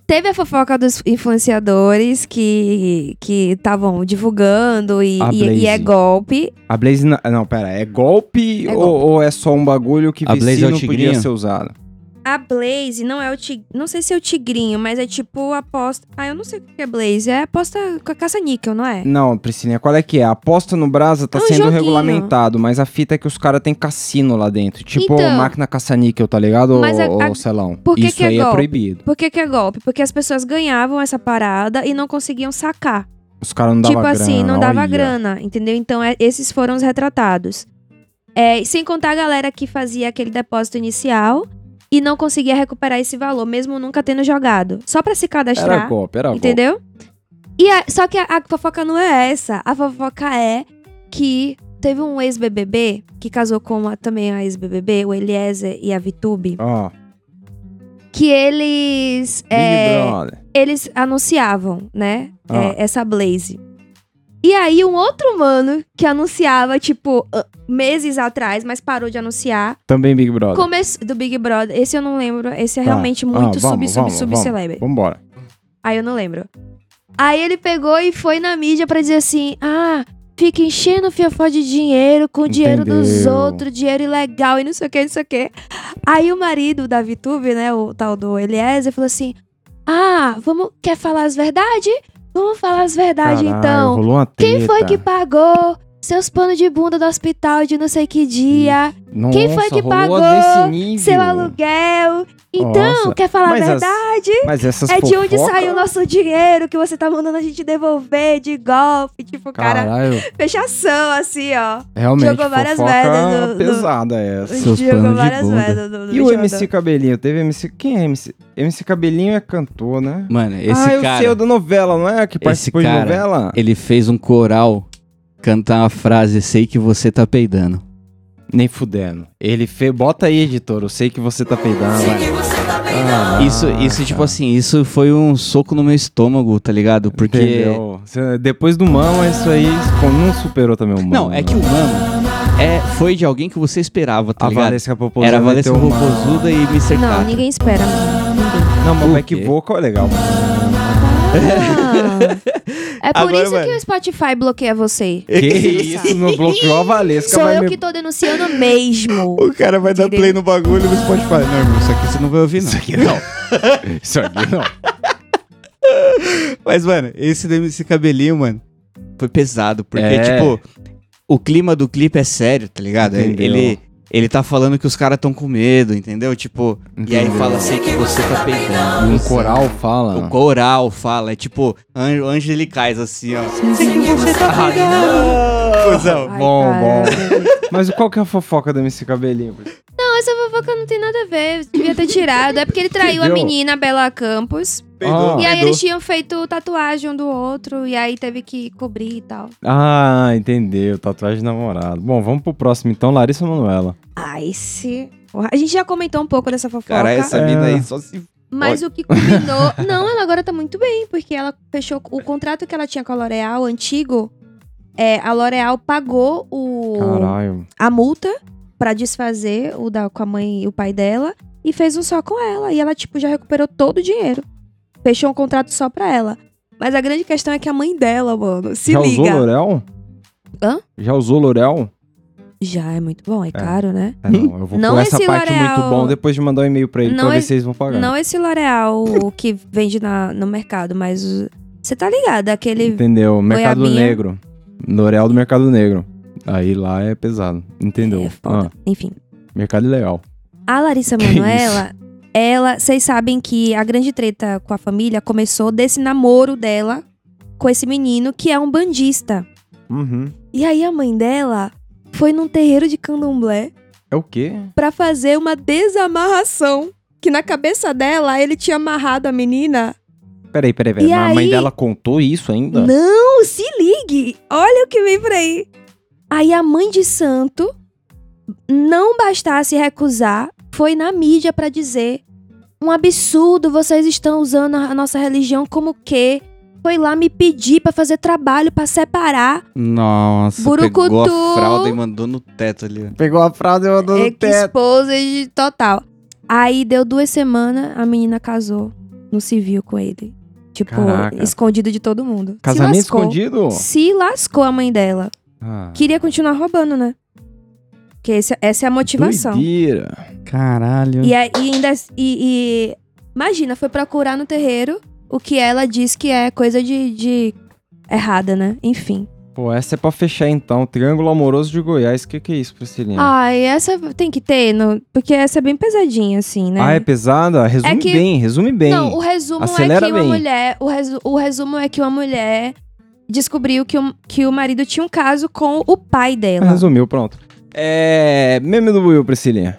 teve a fofoca dos influenciadores que que estavam divulgando e, e- e é golpe. A Blaze, não, não, pera, é golpe, É ou, golpe. ou é só um bagulho que A Blaze vicia é o não podia ser usado? A Blaze não é o tig... não sei se é o tigrinho, mas é tipo aposta. Ah, eu não sei o que é Blaze, é aposta com a caça-níquel, não é? Não, Priscilinha, qual é que é? A aposta no Brasa tá É um sendo joguinho. regulamentado, mas a fita é que os caras têm cassino lá dentro. Tipo Então. máquina caça-níquel, tá ligado, Mas a- ô, a- ô, Celão? por que Isso que é aí é golpe? proibido. Por que, que é golpe? Porque as pessoas ganhavam essa parada e não conseguiam sacar. Os caras não davam tipo grana. assim, não dava olha. grana, entendeu? Então é- esses foram os retratados. É, sem contar a galera que fazia aquele depósito inicial e não conseguia recuperar esse valor, mesmo nunca tendo jogado. Só pra se Era cadastrar, golpe, era golpe. entendeu? E a- só que a, a fofoca não é essa. A fofoca é que teve um ex-BBB que casou com uma, também a ex-BBB, o Eliezer e a Vitube, Ó, que eles... É, Brother. eles anunciavam, né? Ah. é, essa Blaze. E aí, um outro mano que anunciava, tipo, ah, meses atrás, mas parou de anunciar, Também Big Brother. começou do Big Brother. Esse eu não lembro. Esse é Tá. realmente Ah, muito sub, vamos, sub, vamos, sub, vamos. celebre. Vambora. Aí eu não lembro. Aí ele pegou e foi na mídia pra dizer assim: Ah, fica enchendo o fiofó de dinheiro com o dinheiro dos outros, dinheiro ilegal e não sei o que, não sei o que. Aí o marido da Vitube, né, o tal do Eliezer, falou assim: Ah, vamos, quer falar as verdades? Vamos falar as verdades Caralho, então. Quem foi que pagou seus panos de bunda do hospital de não sei que dia? Nossa, Quem foi que pagou. Seu aluguel? Então, Nossa, quer falar a mas as- verdade? Mas essas É de onde fofoca- saiu o nosso dinheiro que você tá mandando a gente devolver de golpe. Tipo, cara, Caralho, fechação, assim, ó. realmente, Jogou várias merdas no- no- pesada essa. Seus Jogou de várias bunda. merdas no- no E o jogador. MC Cabelinho? Teve MC... Quem é MC? MC Cabelinho é cantor, né? Mano, esse ah, eu cara, sei, o da novela, não é? Que participou de cara, novela? ele fez um coral cantar a frase Sei que você tá peidando. Nem fudendo. Ele fez... Bota aí, editor, eu sei que você tá peidando. Ah, Isso, isso tipo assim, isso foi um soco no meu estômago, tá ligado? Porque. Entendeu? Depois do Mama, isso aí não superou também o Mama. Não, é que o mano é, foi de alguém que você esperava, tá A ligado? Valesca Popozuda Era a Valesca Popozuda e Mr. Não, Catra. ninguém espera. não. Ninguém. Não, mas o back vocal é legal. Ah, é por Agora, isso mano. que o Spotify bloqueia você. Que isso, não bloqueou a Valesca, Sou eu me- que tô denunciando mesmo. O cara vai dar play no bagulho no Spotify. Não, irmão, isso aqui você não vai ouvir, não. Isso aqui não. Isso aqui não. Mas, mano, esse desse cabelinho, mano, foi pesado. Porque, É. tipo, o clima do clipe é sério, tá ligado? Entendeu. Ele, ele tá falando que os caras tão com medo, entendeu? Tipo, e aí fala assim que você tá peidando. Um você- coral fala. O coral fala, é tipo, an- angelicais assim, ó. Sei que você tá peidando. Cusão. Bom, bom. Mas qual que é a fofoca do MC Cabelinho? Não, essa fofoca não tem nada a ver. Devia ter tirado. É porque ele traiu a Entendeu? menina, a Bela Campos. Peidou. e aí peidou. eles tinham feito tatuagem um do outro. E aí teve que cobrir e tal. Ah, entendeu. Tatuagem de namorado. Bom, vamos pro próximo então. Larissa Manoela. Ai, se. A gente já comentou um pouco dessa fofoca. Cara, essa É. mina aí só se. Mas o que combinou. não, ela agora tá muito bem, porque ela fechou o contrato que ela tinha com a L'Oréal antigo. É, a L'Oréal pagou o, Caralho. a multa pra desfazer o da, com a mãe e o pai dela e fez um só com ela. E ela, tipo, já recuperou todo o dinheiro. Fechou um contrato só pra ela. Mas a grande questão é que a mãe dela, mano, se Já liga. usou L'Oreal? Hã? Já usou L'Oreal? Já é muito bom, é caro, né? É, não, eu vou Não essa parte L'Oreal- muito bom depois de mandar um e-mail pra ele Não pra ver esse- se eles vão pagar. Não esse L'Oreal que vende na, no mercado, mas você tá ligado? Aquele Entendeu? Mercado Goiabinha. Negro. L'Oreal do Mercado Negro. Aí lá é pesado. Entendeu? É foda. Ah, Enfim. mercado ilegal. A Larissa Que Manoela, ela, vocês sabem que a grande treta com a família começou desse namoro dela com esse menino que é um bandista. Uhum. E aí a mãe dela foi num terreiro de candomblé É o quê? pra fazer uma desamarração. Que na cabeça dela ele tinha amarrado a menina. Peraí, peraí, peraí. E A mãe aí- dela contou isso ainda? Não, se ligue! Olha o que vem por aí. Aí a mãe de santo, não bastasse recusar, foi na mídia pra dizer um absurdo, vocês estão usando a nossa religião como que foi lá me pedir pra fazer trabalho pra separar. Nossa, Burucutu. pegou a fralda e mandou no teto ali. Pegou a frase e mandou no teto. Exposed total. Aí deu duas semanas, a menina casou no civil com ele. Tipo, Caraca. escondido de todo mundo. Casamento escondido? Se lascou a mãe dela. Ah, queria continuar roubando, né? Que esse- essa é a motivação. Doideira. Caralho. E, aí ainda. E, e- imagina, foi procurar no terreiro o que ela diz que é coisa de, de errada, né? Enfim. Pô, essa é pra fechar então. Triângulo Amoroso de Goiás. O que, que é isso, Priscilinha? Ai, essa tem que ter, no- porque essa é bem pesadinha, assim, né? Ah, é pesada? Resume É que- bem, resume bem. Não, o resumo Acelera é que uma bem. mulher. O, resu- o resumo é que uma mulher descobriu que o, que o marido tinha um caso com o pai dela. Resumiu, pronto. É. Meme do Will, Priscilinha.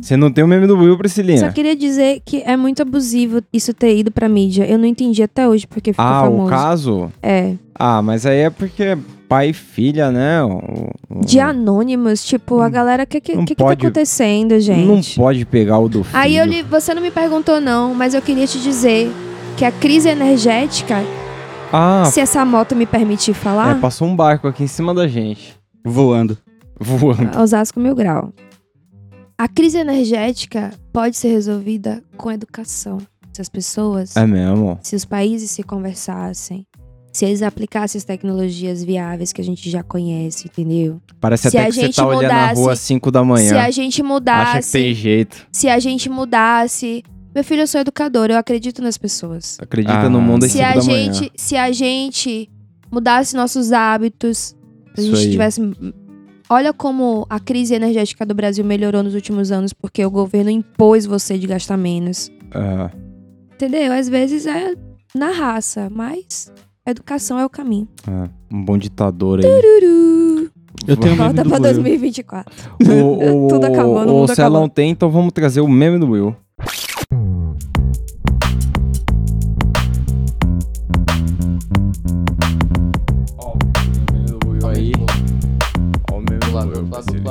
Você não tem o meme do Will, Priscilinha? Só queria dizer que é muito abusivo isso ter ido pra mídia. Eu não entendi até hoje porque ficou Ah, famoso. o caso? É. Ah, mas aí é porque pai e filha, né? O- o- De anônimos, tipo, a galera, o que, que, que, que tá pode- acontecendo, gente? Não pode pegar o do filho. Aí eu li, você não me perguntou, não, mas eu queria te dizer que a crise energética, Ah, se essa moto me permitir é, falar, passou um barco aqui em cima da gente. Voando. Voando. Osasco Mil Grau. A crise energética pode ser resolvida com educação. Se as pessoas, É mesmo. se os países se conversassem, Se eles aplicassem as tecnologias viáveis que a gente já conhece, entendeu? Parece Se até a que você tá olhando a mudasse- rua às 5 da manhã. Se a gente Acha que mudasse, tem jeito. se a gente mudasse. Meu filho, eu sou educador, eu acredito nas pessoas. Acredita Ah. no mundo às Se 5 a da manhã. gente, se a gente mudasse nossos hábitos, se a gente aí. tivesse Olha como a crise energética do Brasil melhorou nos últimos anos porque o governo impôs você de gastar menos. É. Entendeu? Às vezes é na raça, mas a educação é o caminho. É, um bom ditador aí. Turu. Eu tenho Volta pra Will. 2024. O, o, Tudo acabando, o o mundo Celão acabando. tem, então vamos trazer o meme do Will. Ó, o meme do Will. parceiro.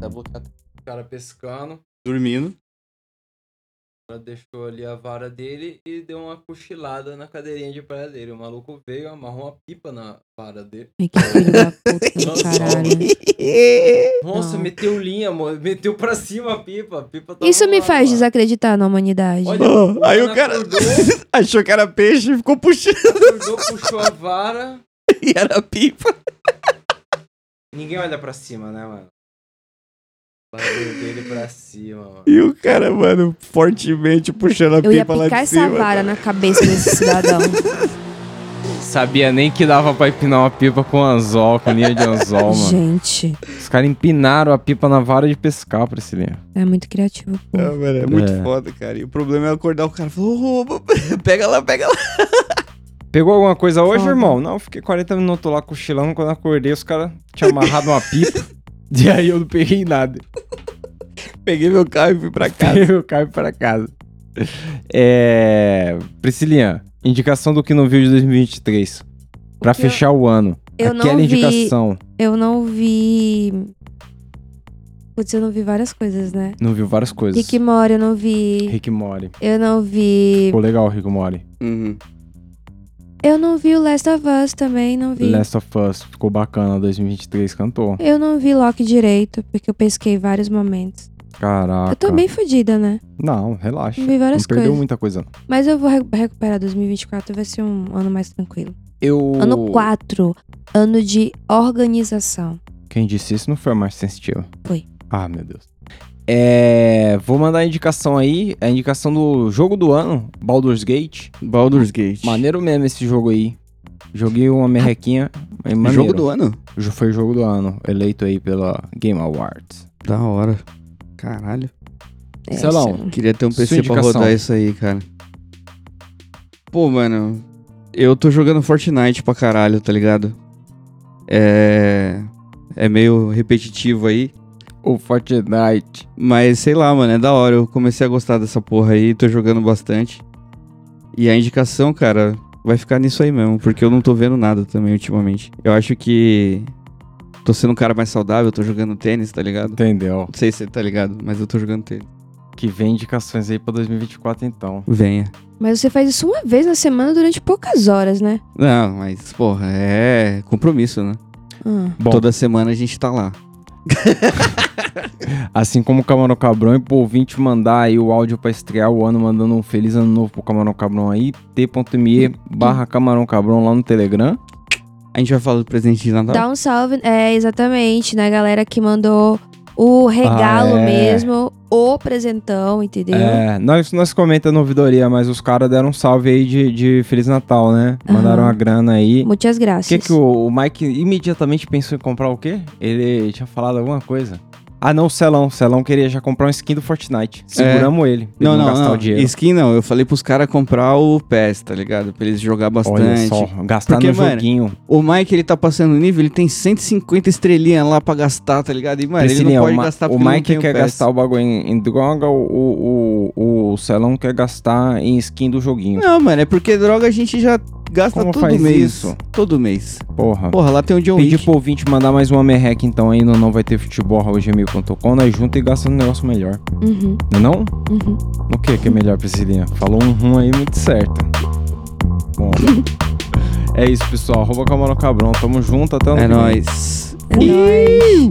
Tá bloqueado. O cara pescando. Dormindo. O cara deixou ali a vara dele e deu uma cochilada na cadeirinha de praia dele. O maluco veio, amarrou uma pipa na vara dele. Ai, que filho da puta do Nossa, caralho. Nossa, Não. meteu linha, amor. Meteu pra cima a pipa. A pipa Isso me lá, faz mano. desacreditar na humanidade. Olha, Oh, aí o mano cara Acordou, achou que era peixe e ficou puxando acordou, puxou a vara. e era pipa. Ninguém olha pra cima, né, mano? Bagulho dele pra cima, mano. E o cara, mano, fortemente puxando a Eu ia pipa lá picar de essa cima. vara na cabeça desse cidadão. Sabia nem que dava pra empinar uma pipa com anzol, com linha de anzol, mano. Gente, Os caras empinaram a pipa na vara de pescar, Priscilinha. é muito criativo. pô. Ah, mano, é muito É. foda, cara. E o problema é acordar o cara e falar, ô, ô, pega lá, pega lá. Pegou alguma coisa hoje, Foda. irmão? Não, fiquei 40 minutos lá cochilando. Quando eu acordei, os caras tinham amarrado uma pipa. e aí eu não peguei nada. Peguei meu carro e fui pra casa. Peguei o carro para casa. É. Priscilinha, indicação do que não viu de 2023. Pra que eu- fechar o ano. eu não Aquela vi- indicação. Eu não vi. Putz, eu não vi várias coisas, né? Não viu várias coisas. Rick Mori, eu não vi. Rick Mori. Eu não vi. Ficou legal o Rick Mori. Uhum. Eu não vi o Last of Us também, não vi. Last of Us. Ficou bacana. 2023 cantou. Eu não vi Loki direito, porque eu pesquei vários momentos. Caraca. Eu tô bem fodida, né? Não, relaxa. Não vi várias Não perdeu coisas. muita coisa. não. Mas eu vou re- recuperar 2024, vai ser um ano mais tranquilo. Eu. Ano 4, ano de organização. Quem disse isso não foi a mais sensitiva. Foi. Ah, meu Deus. É. Vou mandar a indicação aí. A indicação do jogo do ano, Baldur's Gate. Baldur's Gate. Maneiro mesmo esse jogo aí. Joguei uma merrequinha. maneiro. Jogo do ano? Foi jogo do ano, eleito aí pela Game Awards. Da hora. Caralho. É, Celão. isso. Queria ter um PC pra rodar isso aí, cara. Pô, mano, eu tô jogando Fortnite pra caralho, tá ligado? É. É meio repetitivo aí. O Fortnite. Mas sei lá, mano, é da hora. Eu comecei a gostar dessa porra aí, tô jogando bastante. E a indicação, cara, vai ficar nisso aí mesmo, porque eu não tô vendo nada também ultimamente. Eu acho que. Tô sendo um cara mais saudável, tô jogando tênis, tá ligado? Entendeu? Não sei se você tá ligado, mas eu tô jogando tênis. Que vem indicações aí pra 2024 então. Venha. Mas você faz isso uma vez na semana durante poucas horas, né? Não, mas, porra, é compromisso, né? Ah. Bom, Toda semana a gente tá lá. assim como o Camarão Cabrão e pro ouvinte mandar aí o áudio pra estrear o ano, mandando um feliz ano novo pro Camarão Cabrão aí, t.me barra Camarão Cabrão lá no Telegram. A gente vai falar do presente de Natal? Dá um salve, é, exatamente, né, galera que mandou o regalo Ah, é. mesmo, o presentão, entendeu? É, nós, nós comenta no ouvidoria, mas os caras deram um salve aí de, de Feliz Natal, né? Mandaram Aham. uma grana aí. Muitas O graças. que que o, o Mike imediatamente pensou em comprar o quê? Ele tinha falado alguma coisa. Ah, não, o Celão. O Celão queria já comprar um skin do Fortnite. Seguramos ele. pra Não, ele não, gastar não. o dinheiro. Skin não. Eu falei pros caras comprar o PES, tá ligado? Pra eles jogar bastante. Olha só, gastar Porque, no mano, joguinho. O Mike, ele tá passando nível, ele tem 150 estrelinhas lá pra gastar, tá ligado? E, mano, ele não pode o Ma- gastar o ele não Mike quer o gastar o bagulho em, em droga, o, o, o, o Celão quer gastar em skin do joguinho. Não, mano, é porque droga a gente já gasta Como todo faz mês. isso? Todo mês. Porra. Porra, lá tem o John Pedir Wick. pro ouvinte mandar mais uma merreca então aí no não vai ter futebol gmail.com, nós junta e gasta um negócio melhor. Uhum, Não é não? uhum. O que que é melhor, Priscilinha? Falou um rum aí muito certo. Bom. é isso, pessoal. Arroba Camarão Cabrão. Tamo junto até o ano É nóis. É nóis.